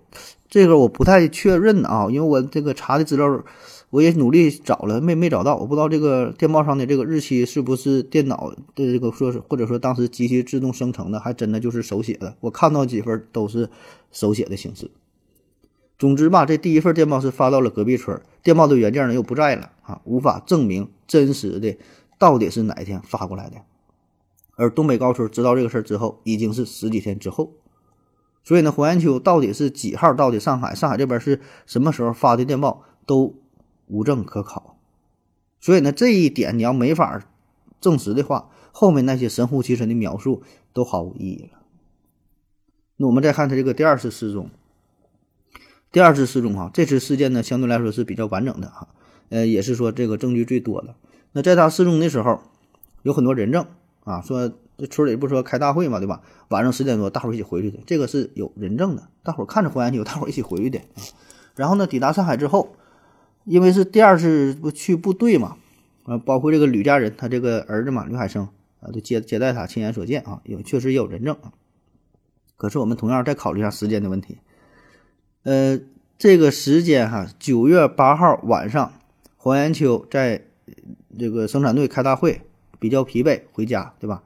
Speaker 2: 这个我不太确认啊，因为我这个查的资料，我也努力找了，没没找到。我不知道这个电报上的这个日期是不是电脑的这个说是，或者说当时机器自动生成的，还真的就是手写的。我看到几份都是手写的形式。总之吧，这第一份电报是发到了隔壁村，电报的原件呢又不在了啊，无法证明真实的到底是哪一天发过来的。而东北高村知道这个事儿之后，已经是十几天之后，所以呢，黄延秋到底是几号到的上海？上海这边是什么时候发的电报都无证可考。所以呢，这一点你要没法证实的话，后面那些神乎其神的描述都毫无意义了。那我们再看他这个第二次失踪，第二次失踪啊，这次事件呢相对来说是比较完整的哈，呃，也是说这个证据最多的。那在他失踪的时候，有很多人证。啊，说这村里不说开大会嘛，对吧？晚上十点多，大伙一起回去的，这个是有人证的。大伙看着黄延秋，大伙一起回去的。然后呢，抵达上海之后，因为是第二次不去部队嘛，啊，包括这个吕家人，他这个儿子嘛，吕海生啊，都接接待他，亲眼所见啊，有确实也有人证啊。可是我们同样再考虑一下时间的问题，呃，这个时间哈，九月八号晚上，黄延秋在这个生产队开大会。比较疲惫，回家，对吧？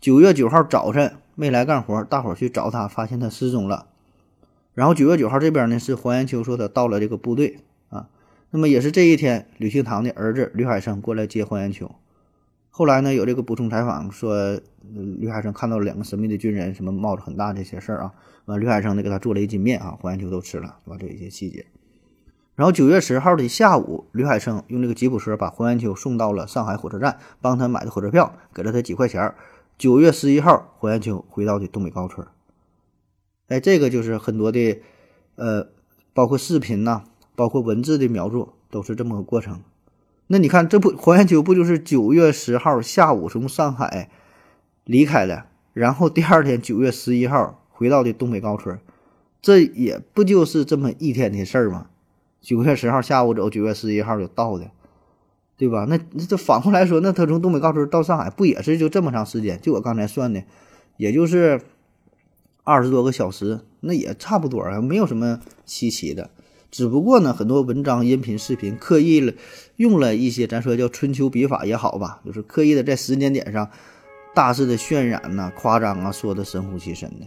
Speaker 2: 九月九号早晨没来干活，大伙儿去找他，发现他失踪了。然后九月九号这边呢，是黄延秋说他到了这个部队啊。那么也是这一天，吕庆堂的儿子吕海生过来接黄延秋。后来呢，有这个补充采访说，吕海生看到了两个神秘的军人，什么帽子很大这些事儿啊。完，吕海生呢给他做了一斤面啊，黄延秋都吃了，对吧？这一些细节。然后九月十号的下午，吕海生用这个吉普车把黄延秋送到了上海火车站，帮他买的火车票，给了他几块钱儿。九月十一号，黄延秋回到的东北高村。哎，这个就是很多的呃，包括视频呐、包括文字的描述，都是这么个过程。那你看，这不黄延秋不就是九月十号下午从上海离开了，然后第二天九月十一号回到的东北高村，这也不就是这么一天的事儿吗？九月十号下午走，九月十一号就到的，对吧？那那这反过来说，那他从东北高村到上海，不也是就这么长时间？就我刚才算的，也就是二十多个小时，那也差不多啊，没有什么稀奇的。只不过呢，很多文章、音频、视频刻意了用了一些咱说叫春秋笔法也好吧，就是刻意的在时间点上大肆的渲染呐、夸张啊，说的神乎其神的。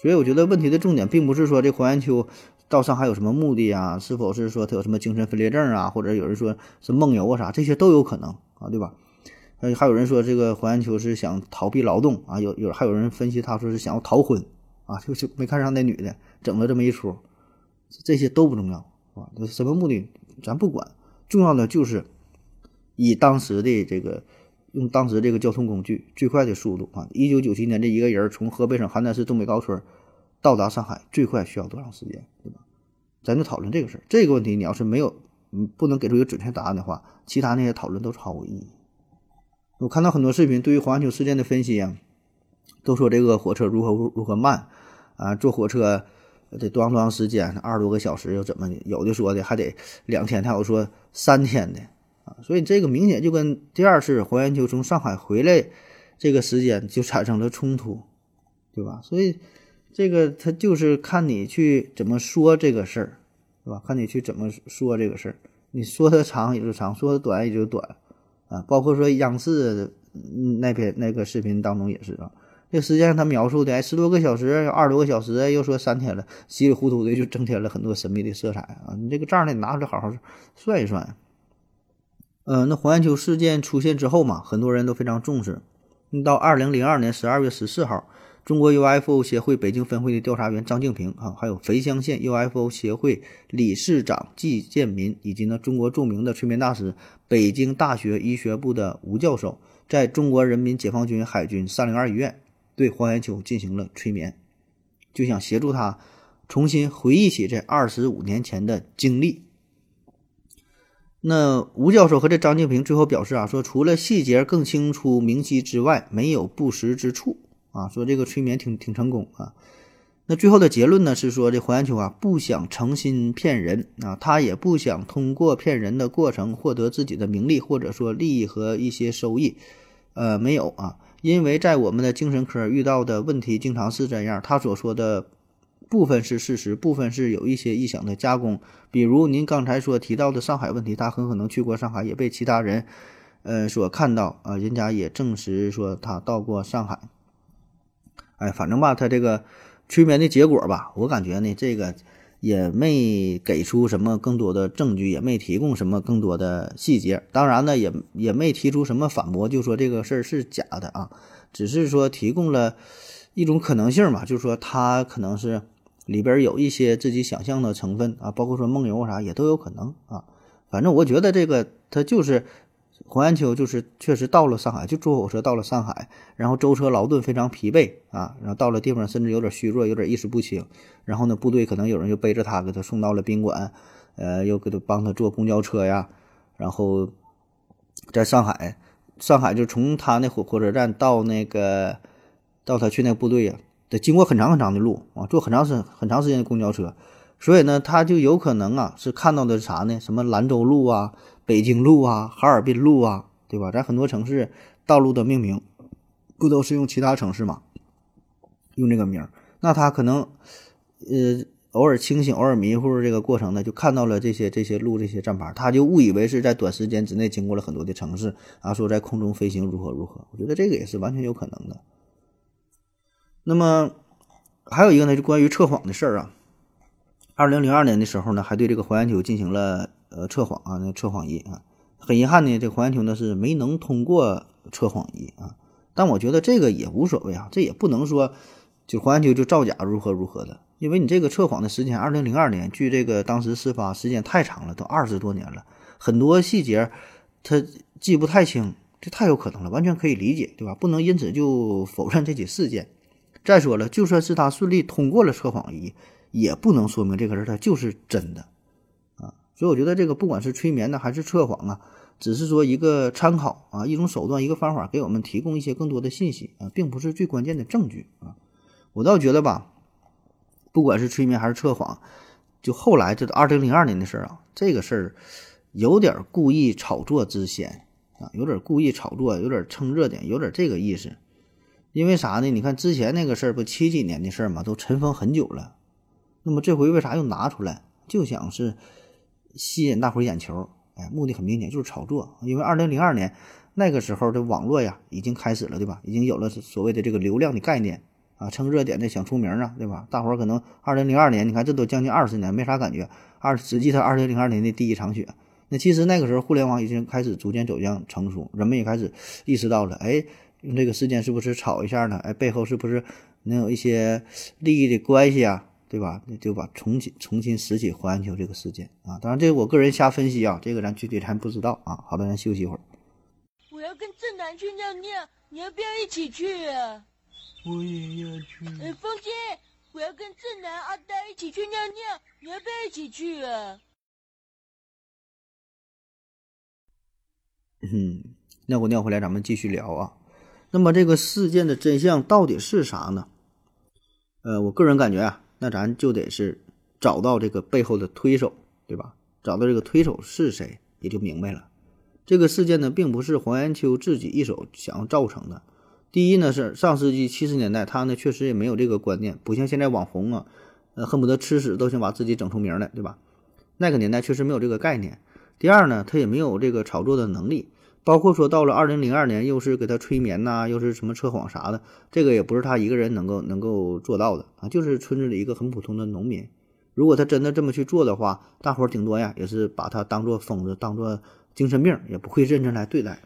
Speaker 2: 所以我觉得问题的重点并不是说这黄延秋到上海有什么目的啊，是否是说他有什么精神分裂症啊，或者有人说是梦游啊啥，这些都有可能啊，对吧？还还有人说这个黄延秋是想逃避劳动啊，有有还有人分析他说是想要逃婚啊，就就没看上那女的，整了这么一出。这些都不重要啊，什么目的咱不管，重要的就是以当时的这个用当时这个交通工具最快的速度啊，一九九七年这一个人从河北省邯郸市东北高村到达上海最快需要多长时间，对吧？咱就讨论这个事儿。这个问题你要是没有嗯不能给出一个准确答案的话，其他那些讨论都是毫无意义。我看到很多视频对于黄安秋事件的分析啊，都说这个火车如何如何慢啊，坐火车。得多长多长时间？二十多个小时又怎么的？有的说的还得两天，还有说三天的啊！所以这个明显就跟第二次黄延秋从上海回来这个时间就产生了冲突，对吧？所以这个他就是看你去怎么说这个事儿，是吧？看你去怎么说这个事儿。你说的长也就长，说的短也就短啊。包括说央视那篇那个视频当中也是啊。这时间他描述的，哎，十多个小时，二十多个小时，又说三天了，稀里糊涂的就增添了很多神秘的色彩啊！你这个账呢，你拿出来好好算一算。嗯，那黄延秋事件出现之后嘛，很多人都非常重视。到二零零二年十二月十四号，中国 UFO 协会北京分会的调查员张静平啊，还有肥乡县 UFO 协会理事长季建民，以及呢中国著名的催眠大师、北京大学医学部的吴教授，在中国人民解放军海军三零二医院。对黄延秋进行了催眠，就想协助他重新回忆起这二十五年前的经历。那吴教授和这张静平最后表示啊，说除了细节更清楚明晰之外，没有不实之处啊。说这个催眠挺挺成功啊。那最后的结论呢是说，这黄延秋啊不想诚心骗人啊，他也不想通过骗人的过程获得自己的名利或者说利益和一些收益。呃，没有啊。因为在我们的精神科遇到的问题经常是这样，他所说的部分是事实，部分是有一些臆想的加工。比如您刚才所提到的上海问题，他很可能去过上海，也被其他人，呃，所看到啊，人家也证实说他到过上海。哎，反正吧，他这个催眠的结果吧，我感觉呢，这个。也没给出什么更多的证据，也没提供什么更多的细节。当然呢，也也没提出什么反驳，就说这个事儿是假的啊。只是说提供了一种可能性嘛，就是说他可能是里边有一些自己想象的成分啊，包括说梦游啥也都有可能啊。反正我觉得这个他就是。黄延秋就是确实到了上海，就坐火车到了上海，然后舟车劳顿，非常疲惫啊。然后到了地方，甚至有点虚弱，有点意识不清。然后呢，部队可能有人就背着他，给他送到了宾馆，呃，又给他帮他坐公交车呀。然后在上海，上海就从他那火火车站到那个到他去那个部队呀，得经过很长很长的路啊，坐很长时很长时间的公交车。所以呢，他就有可能啊，是看到的啥呢？什么兰州路啊？北京路啊，哈尔滨路啊，对吧？在很多城市道路的命名，不都是用其他城市吗？用这个名儿，那他可能，呃，偶尔清醒，偶尔迷糊，这个过程呢，就看到了这些这些路、这些站牌，他就误以为是在短时间之内经过了很多的城市啊，说在空中飞行如何如何。我觉得这个也是完全有可能的。那么还有一个呢，就关于测谎的事儿啊。二零零二年的时候呢，还对这个黄延秋进行了。呃，测谎啊，那测谎仪啊，很遗憾呢，这黄延秋呢是没能通过测谎仪啊。但我觉得这个也无所谓啊，这也不能说就黄延秋就造假如何如何的，因为你这个测谎的时间，二零零二年，距这个当时事发时间太长了，都二十多年了，很多细节他记不太清，这太有可能了，完全可以理解，对吧？不能因此就否认这起事件。再说了，就算是他顺利通过了测谎仪，也不能说明这个事儿它就是真的。所以我觉得这个不管是催眠呢还是测谎啊，只是说一个参考啊，一种手段，一个方法，给我们提供一些更多的信息啊，并不是最关键的证据啊。我倒觉得吧，不管是催眠还是测谎，就后来这二零零二年的事儿啊，这个事儿有点故意炒作之嫌啊，有点故意炒作，有点蹭热点，有点这个意思。因为啥呢？你看之前那个事儿不七几年的事儿嘛，都尘封很久了。那么这回为啥又拿出来？就想是吸引大伙眼球，哎，目的很明显，就是炒作。因为二零零二年那个时候的网络呀，已经开始了，对吧？已经有了所谓的这个流量的概念啊，蹭热点的想出名啊，对吧？大伙儿可能二零零二年，你看这都将近二十年，没啥感觉。二只记得二零零二年的第一场雪。那其实那个时候互联网已经开始逐渐走向成熟，人们也开始意识到了，哎。用这个事件是不是炒一下呢？哎，背后是不是能有一些利益的关系啊？对吧？那就把重新重新拾起环球这个事件啊。当然，这我个人瞎分析啊，这个咱具体咱不知道啊。好的，咱休息一会儿。
Speaker 3: 我要跟正南去尿尿，你要不要一起去啊？
Speaker 4: 我也要去。
Speaker 3: 哎，风姐，我要跟正南、阿呆一起去尿尿，你要不要一起去啊？
Speaker 2: 嗯，尿过尿回来，咱们继续聊啊。那么这个事件的真相到底是啥呢？呃，我个人感觉啊，那咱就得是找到这个背后的推手，对吧？找到这个推手是谁，也就明白了。这个事件呢，并不是黄延秋自己一手想要造成的。第一呢，是上世纪七十年代，他呢确实也没有这个观念，不像现在网红啊，呃，恨不得吃屎都想把自己整出名来，对吧？那个年代确实没有这个概念。第二呢，他也没有这个炒作的能力。包括说到了二零零二年，又是给他催眠呐，又是什么测谎啥的，这个也不是他一个人能够能够做到的啊，就是村子里一个很普通的农民。如果他真的这么去做的话，大伙儿顶多呀也是把他当做疯子，当做精神病，也不会认真来对待。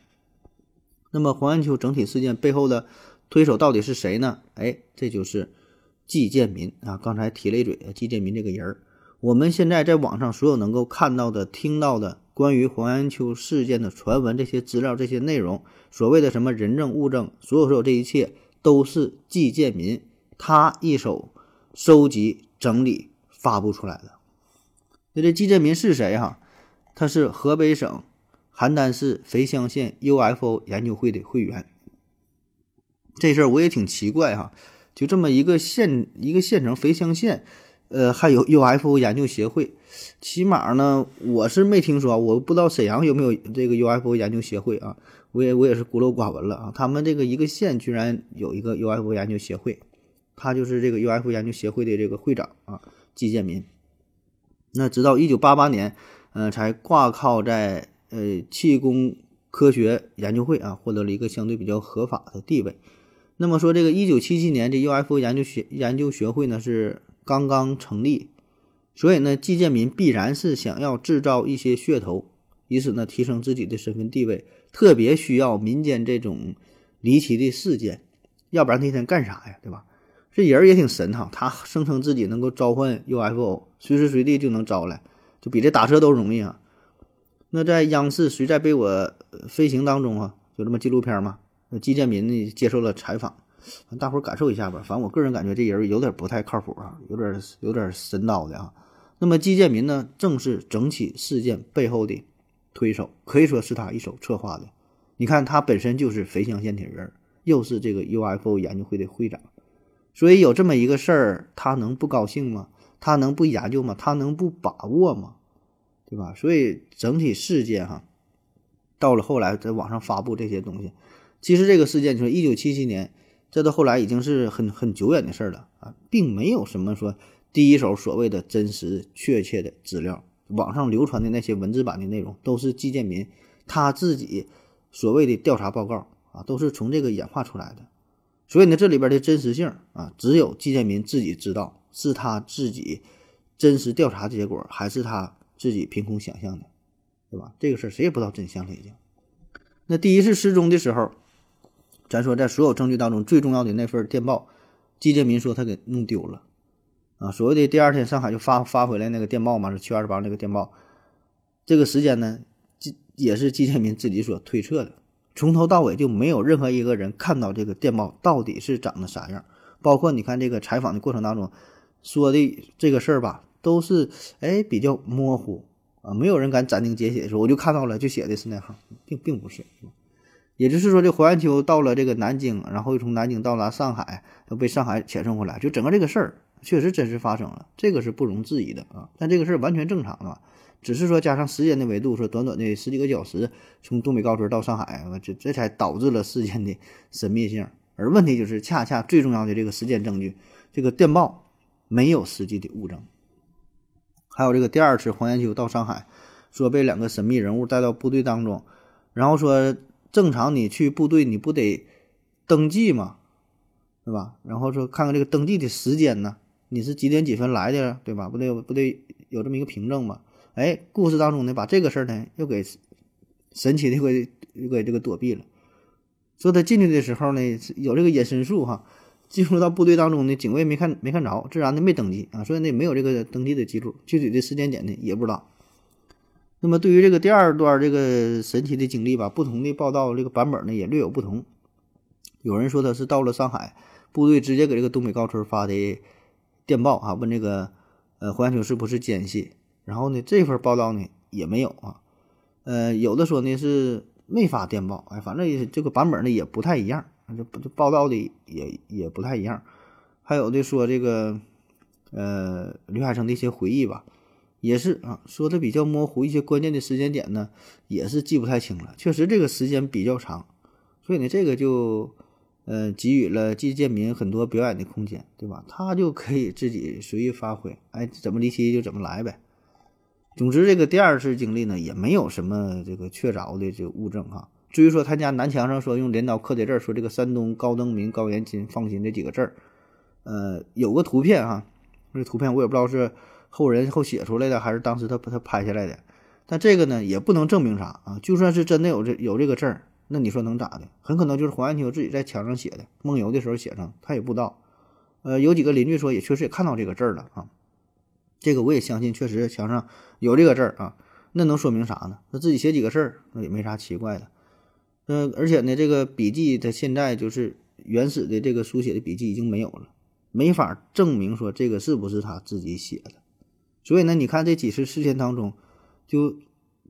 Speaker 2: 那么黄安秋整体事件背后的推手到底是谁呢？哎，这就是季建民啊。刚才提了一嘴，季建民这个人儿，我们现在在网上所有能够看到的、听到的。关于黄延秋事件的传闻，这些资料、这些内容，所谓的什么人证物证，所有所有这一切，都是季建民他一手收集、整理、发布出来的。那这季建民是谁哈？他是河北省邯郸市肥乡县 UFO 研究会的会员。这事儿我也挺奇怪哈，就这么一个县，一个县城肥乡县。呃，还有 UFO 研究协会，起码呢，我是没听说，我不知道沈阳有没有这个 UFO 研究协会啊？我也我也是孤陋寡闻了啊。他们这个一个县居然有一个 UFO 研究协会，他就是这个 UFO 研究协会的这个会长啊，季建民。那直到一九八八年，呃，才挂靠在呃气功科学研究会啊，获得了一个相对比较合法的地位。那么说，这个一九七七年这 UFO 研究学研究学会呢是。刚刚成立，所以呢，季建民必然是想要制造一些噱头，以此呢提升自己的身份地位，特别需要民间这种离奇的事件，要不然那天干啥呀，对吧？这人也挺神哈，他声称自己能够召唤 UFO，随时随地就能招来，就比这打车都容易啊。那在央视《谁在被我飞行》当中啊，就这么纪录片嘛，季建民呢接受了采访。大伙儿感受一下吧。反正我个人感觉这人有点不太靠谱啊，有点有点神叨的啊。那么季建民呢，正是整起事件背后的推手，可以说是他一手策划的。你看他本身就是肥乡县的人，又是这个 UFO 研究会的会长，所以有这么一个事儿，他能不高兴吗？他能不研究吗？他能不把握吗？对吧？所以整体事件哈，到了后来在网上发布这些东西，其实这个事件就是一九七七年。这到后来已经是很很久远的事儿了啊，并没有什么说第一手所谓的真实确切的资料，网上流传的那些文字版的内容都是季建民他自己所谓的调查报告啊，都是从这个演化出来的。所以呢，这里边的真实性啊，只有季建民自己知道，是他自己真实调查结果，还是他自己凭空想象的，对吧？这个事儿谁也不知道真相了已经。那第一次失踪的时候。咱说，在所有证据当中最重要的那份电报，季建民说他给弄丢了，啊，所谓的第二天上海就发发回来那个电报嘛，是七月二十八那个电报，这个时间呢，季也是季建民自己所推测的，从头到尾就没有任何一个人看到这个电报到底是长得啥样，包括你看这个采访的过程当中，说的这个事儿吧，都是哎比较模糊。啊，没有人敢斩钉截铁说，我就看到了，就写的是那行，并并不是。也就是说，这黄延秋到了这个南京，然后又从南京到达上海，又被上海遣送回来，就整个这个事儿确实真实发生了，这个是不容置疑的啊。但这个事儿完全正常啊，只是说加上时间的维度，说短短的十几个小时从东北高村到上海，这这才导致了事件的神秘性。而问题就是，恰恰最重要的这个时间证据，这个电报没有实际的物证。还有这个第二次黄延秋到上海，说被两个神秘人物带到部队当中，然后说。正常，你去部队，你不得登记吗？对吧？然后说看看这个登记的时间呢？你是几点几分来的，对吧？不得不得有这么一个凭证吗？哎，故事当中呢，把这个事儿呢又给神奇的给又给这个躲避了。说他进去的时候呢，有这个隐身术哈，进入到部队当中呢，警卫没看没看着，自然的没登记啊，所以呢没有这个登记的记录，具体的时间点呢也不知道。那么对于这个第二段这个神奇的经历吧，不同的报道这个版本呢也略有不同。有人说他是到了上海，部队直接给这个东北高村发的电报啊，问这个呃黄延秋是不是奸细。然后呢这份报道呢也没有啊，呃有的说呢是没发电报，哎反正这个版本呢也不太一样，这这报道的也也不太一样。还有的说这个呃刘海生的一些回忆吧。也是啊，说的比较模糊，一些关键的时间点呢，也是记不太清了。确实这个时间比较长，所以呢，这个就，呃，给予了季建民很多表演的空间，对吧？他就可以自己随意发挥，哎，怎么离奇就怎么来呗。总之，这个第二次经历呢，也没有什么这个确凿的这个物证哈。至于说他家南墙上说用镰刀刻的字儿，说这个山东高登民、高延金、放心这几个字儿，呃，有个图片哈，这图片我也不知道是。后人后写出来的还是当时他他拍下来的，但这个呢也不能证明啥啊。就算是真的有这有这个字，那你说能咋的？很可能就是黄延秋自己在墙上写的，梦游的时候写上，他也不知道。呃，有几个邻居说也确实也看到这个字儿了啊。这个我也相信，确实墙上有这个字儿啊。那能说明啥呢？他自己写几个字儿，那也没啥奇怪的。嗯，而且呢，这个笔记他现在就是原始的这个书写的笔记已经没有了，没法证明说这个是不是他自己写的。所以呢，你看这几次事件当中，就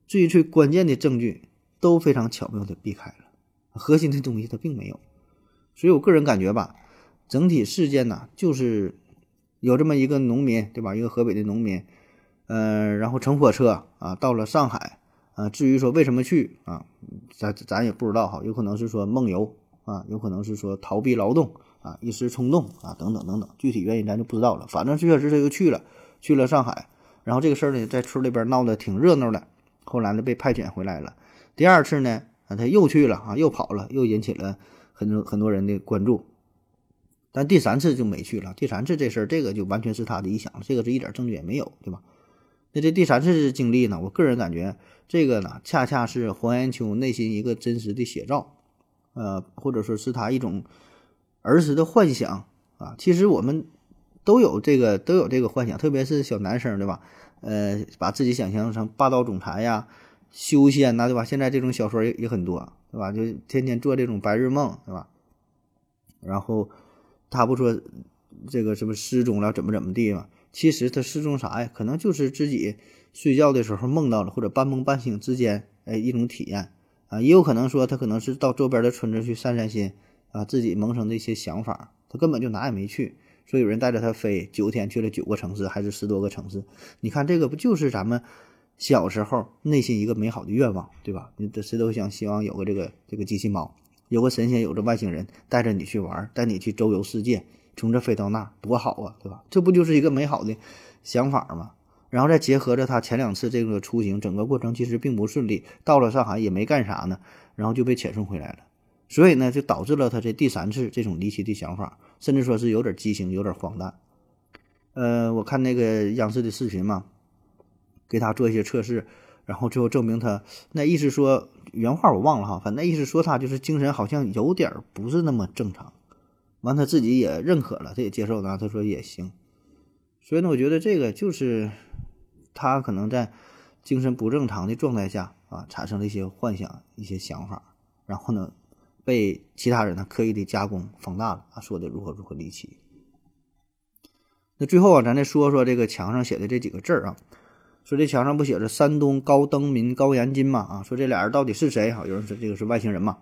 Speaker 2: 最最关键的证据都非常巧妙的避开了，核心的东西它并没有。所以我个人感觉吧，整体事件呢，就是有这么一个农民，对吧？一个河北的农民，呃，然后乘火车啊到了上海啊。至于说为什么去啊，咱咱也不知道哈，有可能是说梦游啊，有可能是说逃避劳动啊，一时冲动啊，等等等等，具体原因咱就不知道了。反正确实他就去了。去了上海，然后这个事儿呢，在村里边闹得挺热闹的。后来呢，被派遣回来了。第二次呢，啊，他又去了啊，又跑了，又引起了很多很多人的关注。但第三次就没去了。第三次这事儿，这个就完全是他的臆想了，这个是一点证据也没有，对吧？那这第三次经历呢，我个人感觉，这个呢，恰恰是黄延秋内心一个真实的写照，呃，或者说是他一种儿时的幻想啊。其实我们。都有这个都有这个幻想，特别是小男生，对吧？呃，把自己想象成霸道总裁呀、修仙呐，对吧？现在这种小说也也很多，对吧？就天天做这种白日梦，对吧？然后他不说这个什么失踪了，怎么怎么地嘛？其实他失踪啥呀？可能就是自己睡觉的时候梦到了，或者半梦半醒之间，哎，一种体验啊。也有可能说他可能是到周边的村子去散散心啊，自己萌生的一些想法，他根本就哪也没去。说有人带着他飞九天去了九个城市，还是十多个城市？你看这个不就是咱们小时候内心一个美好的愿望，对吧？你谁都想希望有个这个这个机器猫，有个神仙，有个外星人带着你去玩，带你去周游世界，从这飞到那，多好啊，对吧？这不就是一个美好的想法吗？然后再结合着他前两次这个出行，整个过程其实并不顺利，到了上海也没干啥呢，然后就被遣送回来了。所以呢，就导致了他这第三次这种离奇的想法，甚至说是有点畸形，有点荒诞。呃，我看那个央视的视频嘛，给他做一些测试，然后最后证明他那意思说原话我忘了哈，反正那意思说他就是精神好像有点不是那么正常。完他自己也认可了，他也接受了，他说也行。所以呢，我觉得这个就是他可能在精神不正常的状态下啊，产生了一些幻想、一些想法，然后呢。被其他人呢刻意的加工放大了啊，说的如何如何离奇。那最后啊，咱再说说这个墙上写的这几个字儿啊，说这墙上不写着山东高登民高延金嘛啊，说这俩人到底是谁？哈，有人说这个是外星人嘛，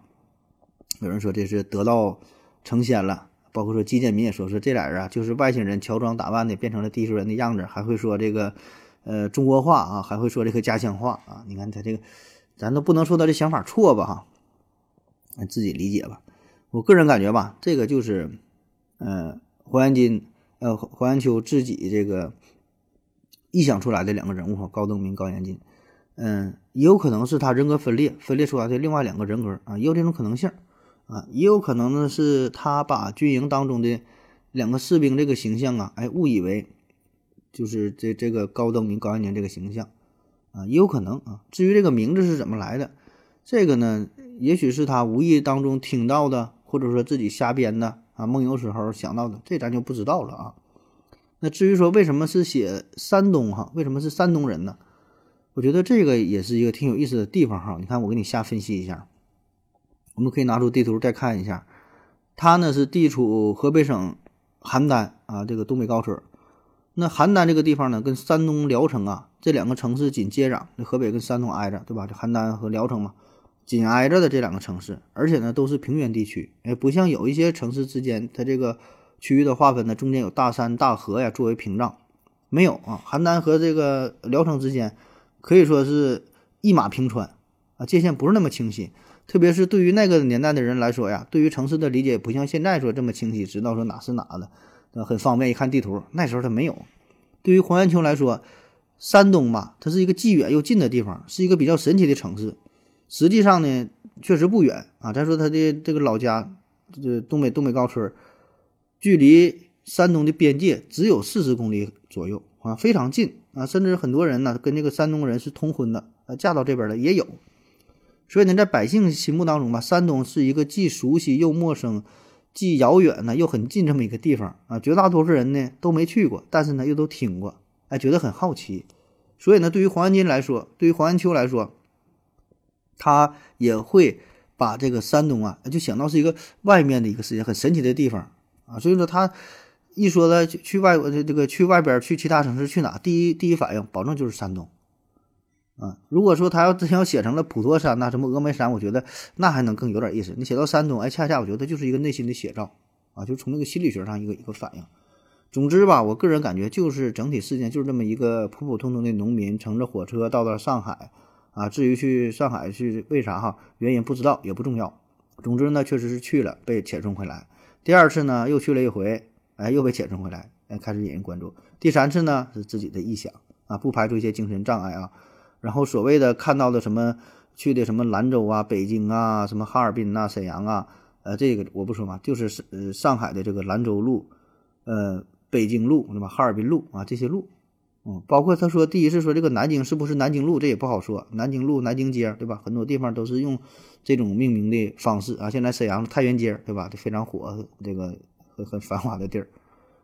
Speaker 2: 有人说这是得道成仙了，包括说季建民也说说这俩人啊就是外星人乔装打扮的变成了地球人的样子，还会说这个呃中国话啊，还会说这个家乡话啊。你看他这个，咱都不能说他这想法错吧哈，自己理解吧。我个人感觉吧，这个就是呃黄延金。呃，黄延秋自己这个臆想出来的两个人物，高登明、高延金，嗯，也有可能是他人格分裂分裂出来的另外两个人格啊，也有这种可能性啊，也有可能呢是他把军营当中的两个士兵这个形象啊，哎，误以为就是这这个高登明、高延金这个形象啊，也有可能啊。至于这个名字是怎么来的，这个呢，也许是他无意当中听到的，或者说自己瞎编的。啊，梦游时候想到的，这咱就不知道了啊。那至于说为什么是写山东哈，为什么是山东人呢？我觉得这个也是一个挺有意思的地方哈。你看，我给你瞎分析一下，我们可以拿出地图再看一下，它呢是地处河北省邯郸啊这个东北高村。那邯郸这个地方呢，跟山东聊城啊这两个城市紧接壤，那河北跟山东挨着，对吧？这邯郸和聊城嘛。紧挨着的这两个城市，而且呢都是平原地区，哎，不像有一些城市之间，它这个区域的划分呢，中间有大山大河呀作为屏障，没有啊。邯郸和这个聊城之间可以说是一马平川啊，界限不是那么清晰。特别是对于那个年代的人来说呀，对于城市的理解不像现在说这么清晰，知道说哪是哪的，很方便。一看地图，那时候他没有。对于黄延秋来说，山东吧，它是一个既远又近的地方，是一个比较神奇的城市。实际上呢，确实不远啊。再说他的这个老家，这东北东北高村，距离山东的边界只有四十公里左右啊，非常近啊。甚至很多人呢，跟这个山东人是通婚的，啊，嫁到这边的也有。所以呢，在百姓心目当中吧，山东是一个既熟悉又陌生，既遥远呢又很近这么一个地方啊。绝大多数人呢都没去过，但是呢又都听过，哎，觉得很好奇。所以呢，对于黄安金来说，对于黄延秋来说。他也会把这个山东啊，就想到是一个外面的一个世界，很神奇的地方啊。所以说他一说他去外国，这个去外边去其他城市去哪，第一第一反应保证就是山东啊。如果说他要真要写成了普陀山呐，什么峨眉山，我觉得那还能更有点意思。你写到山东，哎，恰恰我觉得就是一个内心的写照啊，就从那个心理学上一个一个反应。总之吧，我个人感觉就是整体事件就是这么一个普普通通的农民乘着火车到了上海。啊，至于去上海去为啥哈，原因不知道也不重要。总之呢，确实是去了，被遣送回来。第二次呢，又去了一回，哎，又被遣送回来，哎，开始引人关注。第三次呢，是自己的臆想啊，不排除一些精神障碍啊。然后所谓的看到的什么去的什么兰州啊、北京啊、什么哈尔滨呐、沈阳啊，呃，这个我不说嘛，就是呃上海的这个兰州路，呃，北京路是吧？哈尔滨路啊，这些路。嗯，包括他说第一次说这个南京是不是南京路，这也不好说。南京路、南京街，对吧？很多地方都是用这种命名的方式啊。现在沈阳太原街，对吧？这非常火，这个很很繁华的地儿。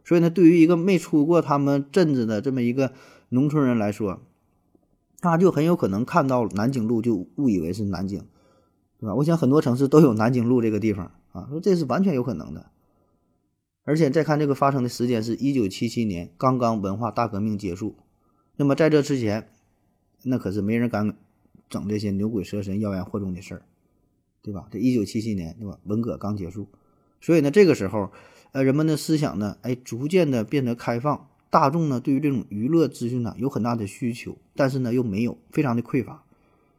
Speaker 2: 所以呢，对于一个没出过他们镇子的这么一个农村人来说，他就很有可能看到南京路就误以为是南京，对吧？我想很多城市都有南京路这个地方啊，说这是完全有可能的。而且再看这个发生的时间是一九七七年，刚刚文化大革命结束。那么在这之前，那可是没人敢整这些牛鬼蛇神、妖言惑众的事儿，对吧？这一九七七年，对吧？文革刚结束，所以呢，这个时候，呃，人们的思想呢，哎，逐渐的变得开放，大众呢，对于这种娱乐资讯呢，有很大的需求，但是呢，又没有，非常的匮乏。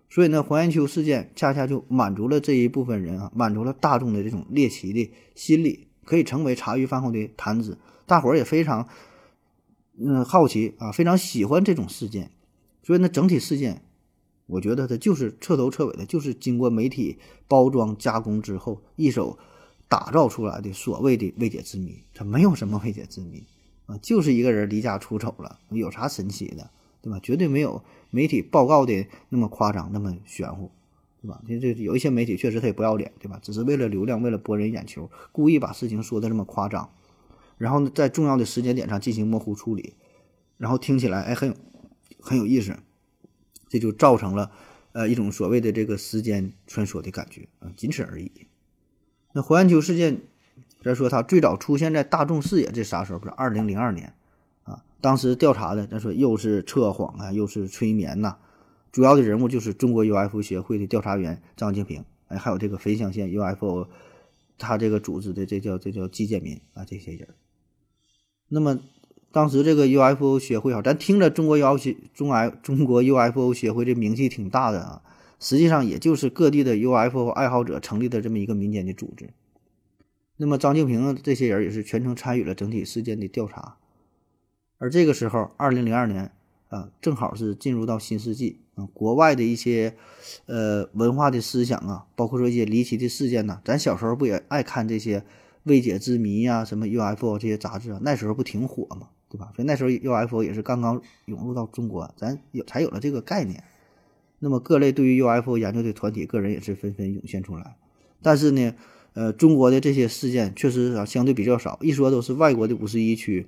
Speaker 2: 所以呢，黄延秋事件恰恰就满足了这一部分人啊，满足了大众的这种猎奇的心理。可以成为茶余饭后的谈资，大伙儿也非常嗯好奇啊，非常喜欢这种事件，所以呢，整体事件，我觉得它就是彻头彻尾的，就是经过媒体包装加工之后一手打造出来的所谓的未解之谜，它没有什么未解之谜啊，就是一个人离家出走了，有啥神奇的，对吧？绝对没有媒体报告的那么夸张，那么玄乎。对吧？这这有一些媒体确实他也不要脸，对吧？只是为了流量，为了博人眼球，故意把事情说的这么夸张，然后呢，在重要的时间点上进行模糊处理，然后听起来哎很有很有意思，这就造成了呃一种所谓的这个时间穿梭的感觉啊，仅此而已。那黄延秋事件，再说它最早出现在大众视野，这啥时候？不是二零零二年啊当时调查的，咱说又是测谎啊，又是催眠呐、主要的人物就是中国 UFO 协会的调查员张静平，哎，还有这个汾乡县 UFO，他这个组织的这叫这叫季建民啊，这些人。那么当时这个 UFO 协会啊，咱听着中国 UFO 中 I 中国 UFO 协会这名气挺大的啊，实际上也就是各地的 UFO 爱好者成立的这么一个民间的组织。那么张静平这些人也是全程参与了整体事件的调查。而这个时候，二零零二年啊，正好是进入到新世纪国外的一些呃文化的思想啊，包括说一些离奇的事件呐、咱小时候不也爱看这些未解之谜呀、什么 UFO 这些杂志啊，那时候不挺火吗？对吧？所以那时候 UFO 也是刚刚涌入到中国，咱有才有了这个概念。那么各类对于 UFO 研究的团体、个人也是纷纷涌现出来。但是呢，呃，中国的这些事件确实啊相对比较少，一说都是外国的五十一区。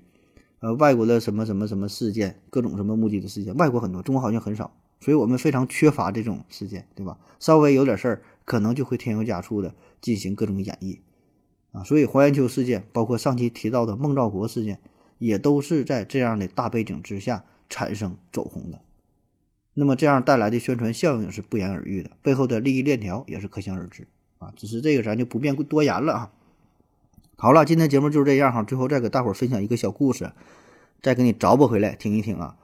Speaker 2: 呃，外国的什么什么什么事件，各种什么目击的事件，外国很多，中国好像很少，所以我们非常缺乏这种事件，对吧？稍微有点事儿，可能就会添油加醋的进行各种演绎，啊，所以黄延秋事件，包括上期提到的孟兆国事件，也都是在这样的大背景之下产生走红的。那么这样带来的宣传效应是不言而喻的，背后的利益链条也是可想而知啊。只是这个咱就不便多言了啊。好了，今天节目就是这样哈。最后再给大伙儿分享一个小故事，再给你找补回来听一听啊。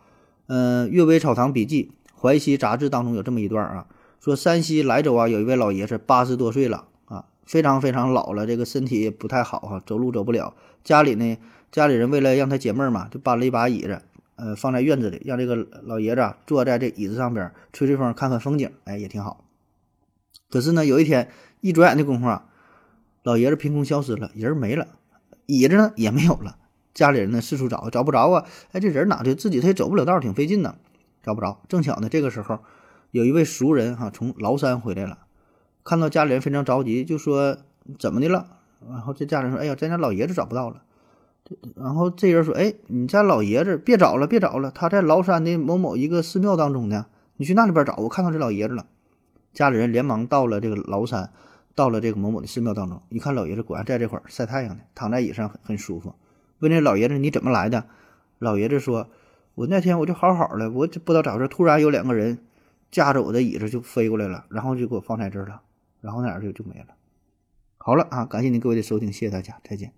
Speaker 2: 嗯，《阅微草堂笔记》淮西杂志当中有这么一段啊，说山西莱州啊有一位老爷子八十多岁了啊，非常非常老了，这个身体不太好哈、走路走不了。家里呢，家里人为了让他解闷嘛，就搬了一把椅子，呃，放在院子里，让这个老爷子啊坐在这椅子上边吹吹风，看看风景，哎，也挺好。可是呢，有一天一转眼的功夫啊。老爷子凭空消失了，人没了，椅子呢也没有了。家里人呢四处找，找不着啊！哎，这人哪去？自己他也走不了道，挺费劲呢，找不着。正巧呢，这个时候有一位熟人哈、从崂山回来了，看到家里人非常着急，就说怎么的了？然后这家人说：“哎呀，咱家老爷子找不到了。”然后这人说：“哎，你家老爷子别找了，别找了，他在崂山的某某一个寺庙当中呢，你去那里边找，我看到这老爷子了。”家里人连忙到了这个崂山。到了这个某某的寺庙当中，一看老爷子果然在这块儿晒太阳呢，躺在椅上很很舒服。问这老爷子你怎么来的？老爷子说：“我那天我就好好的，我就不知道咋回事，突然有两个人架着我的椅子就飞过来了，然后就给我放在这儿了，然后哪儿就就没了。”好了啊，感谢您各位的收听，谢谢大家，再见。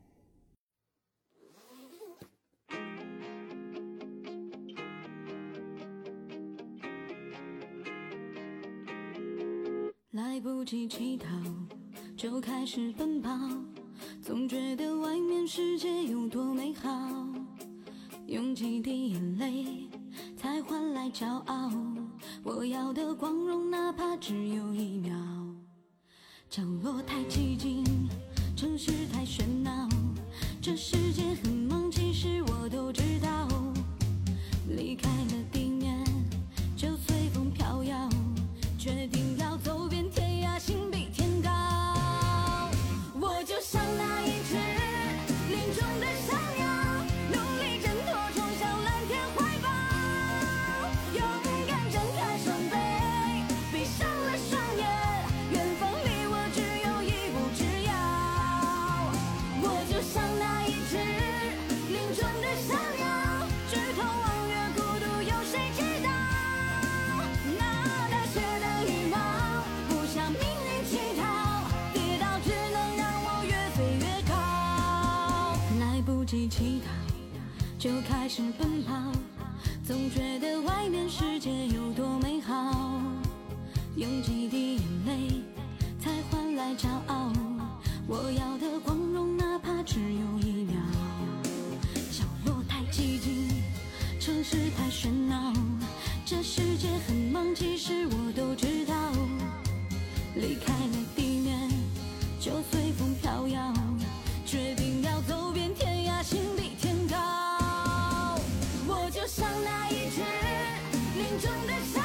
Speaker 5: 来不及乞讨，就开始奔跑，总觉得外面世界有多美好。用几滴眼泪才换来骄傲，我要的光荣哪怕只有一秒。角落太寂静，城市太喧闹，这世界很忙，其实我都知道。离开了地始奔跑，总觉得外面世界有多美好。用几滴眼泪才换来骄傲，我要的光荣哪怕只有一秒。角落太寂静，城市太喧闹，这世界很忙，其实我都知道。离开了地面，就随风飘摇，决定要走遍天涯，心比天高。就像那一只林中的小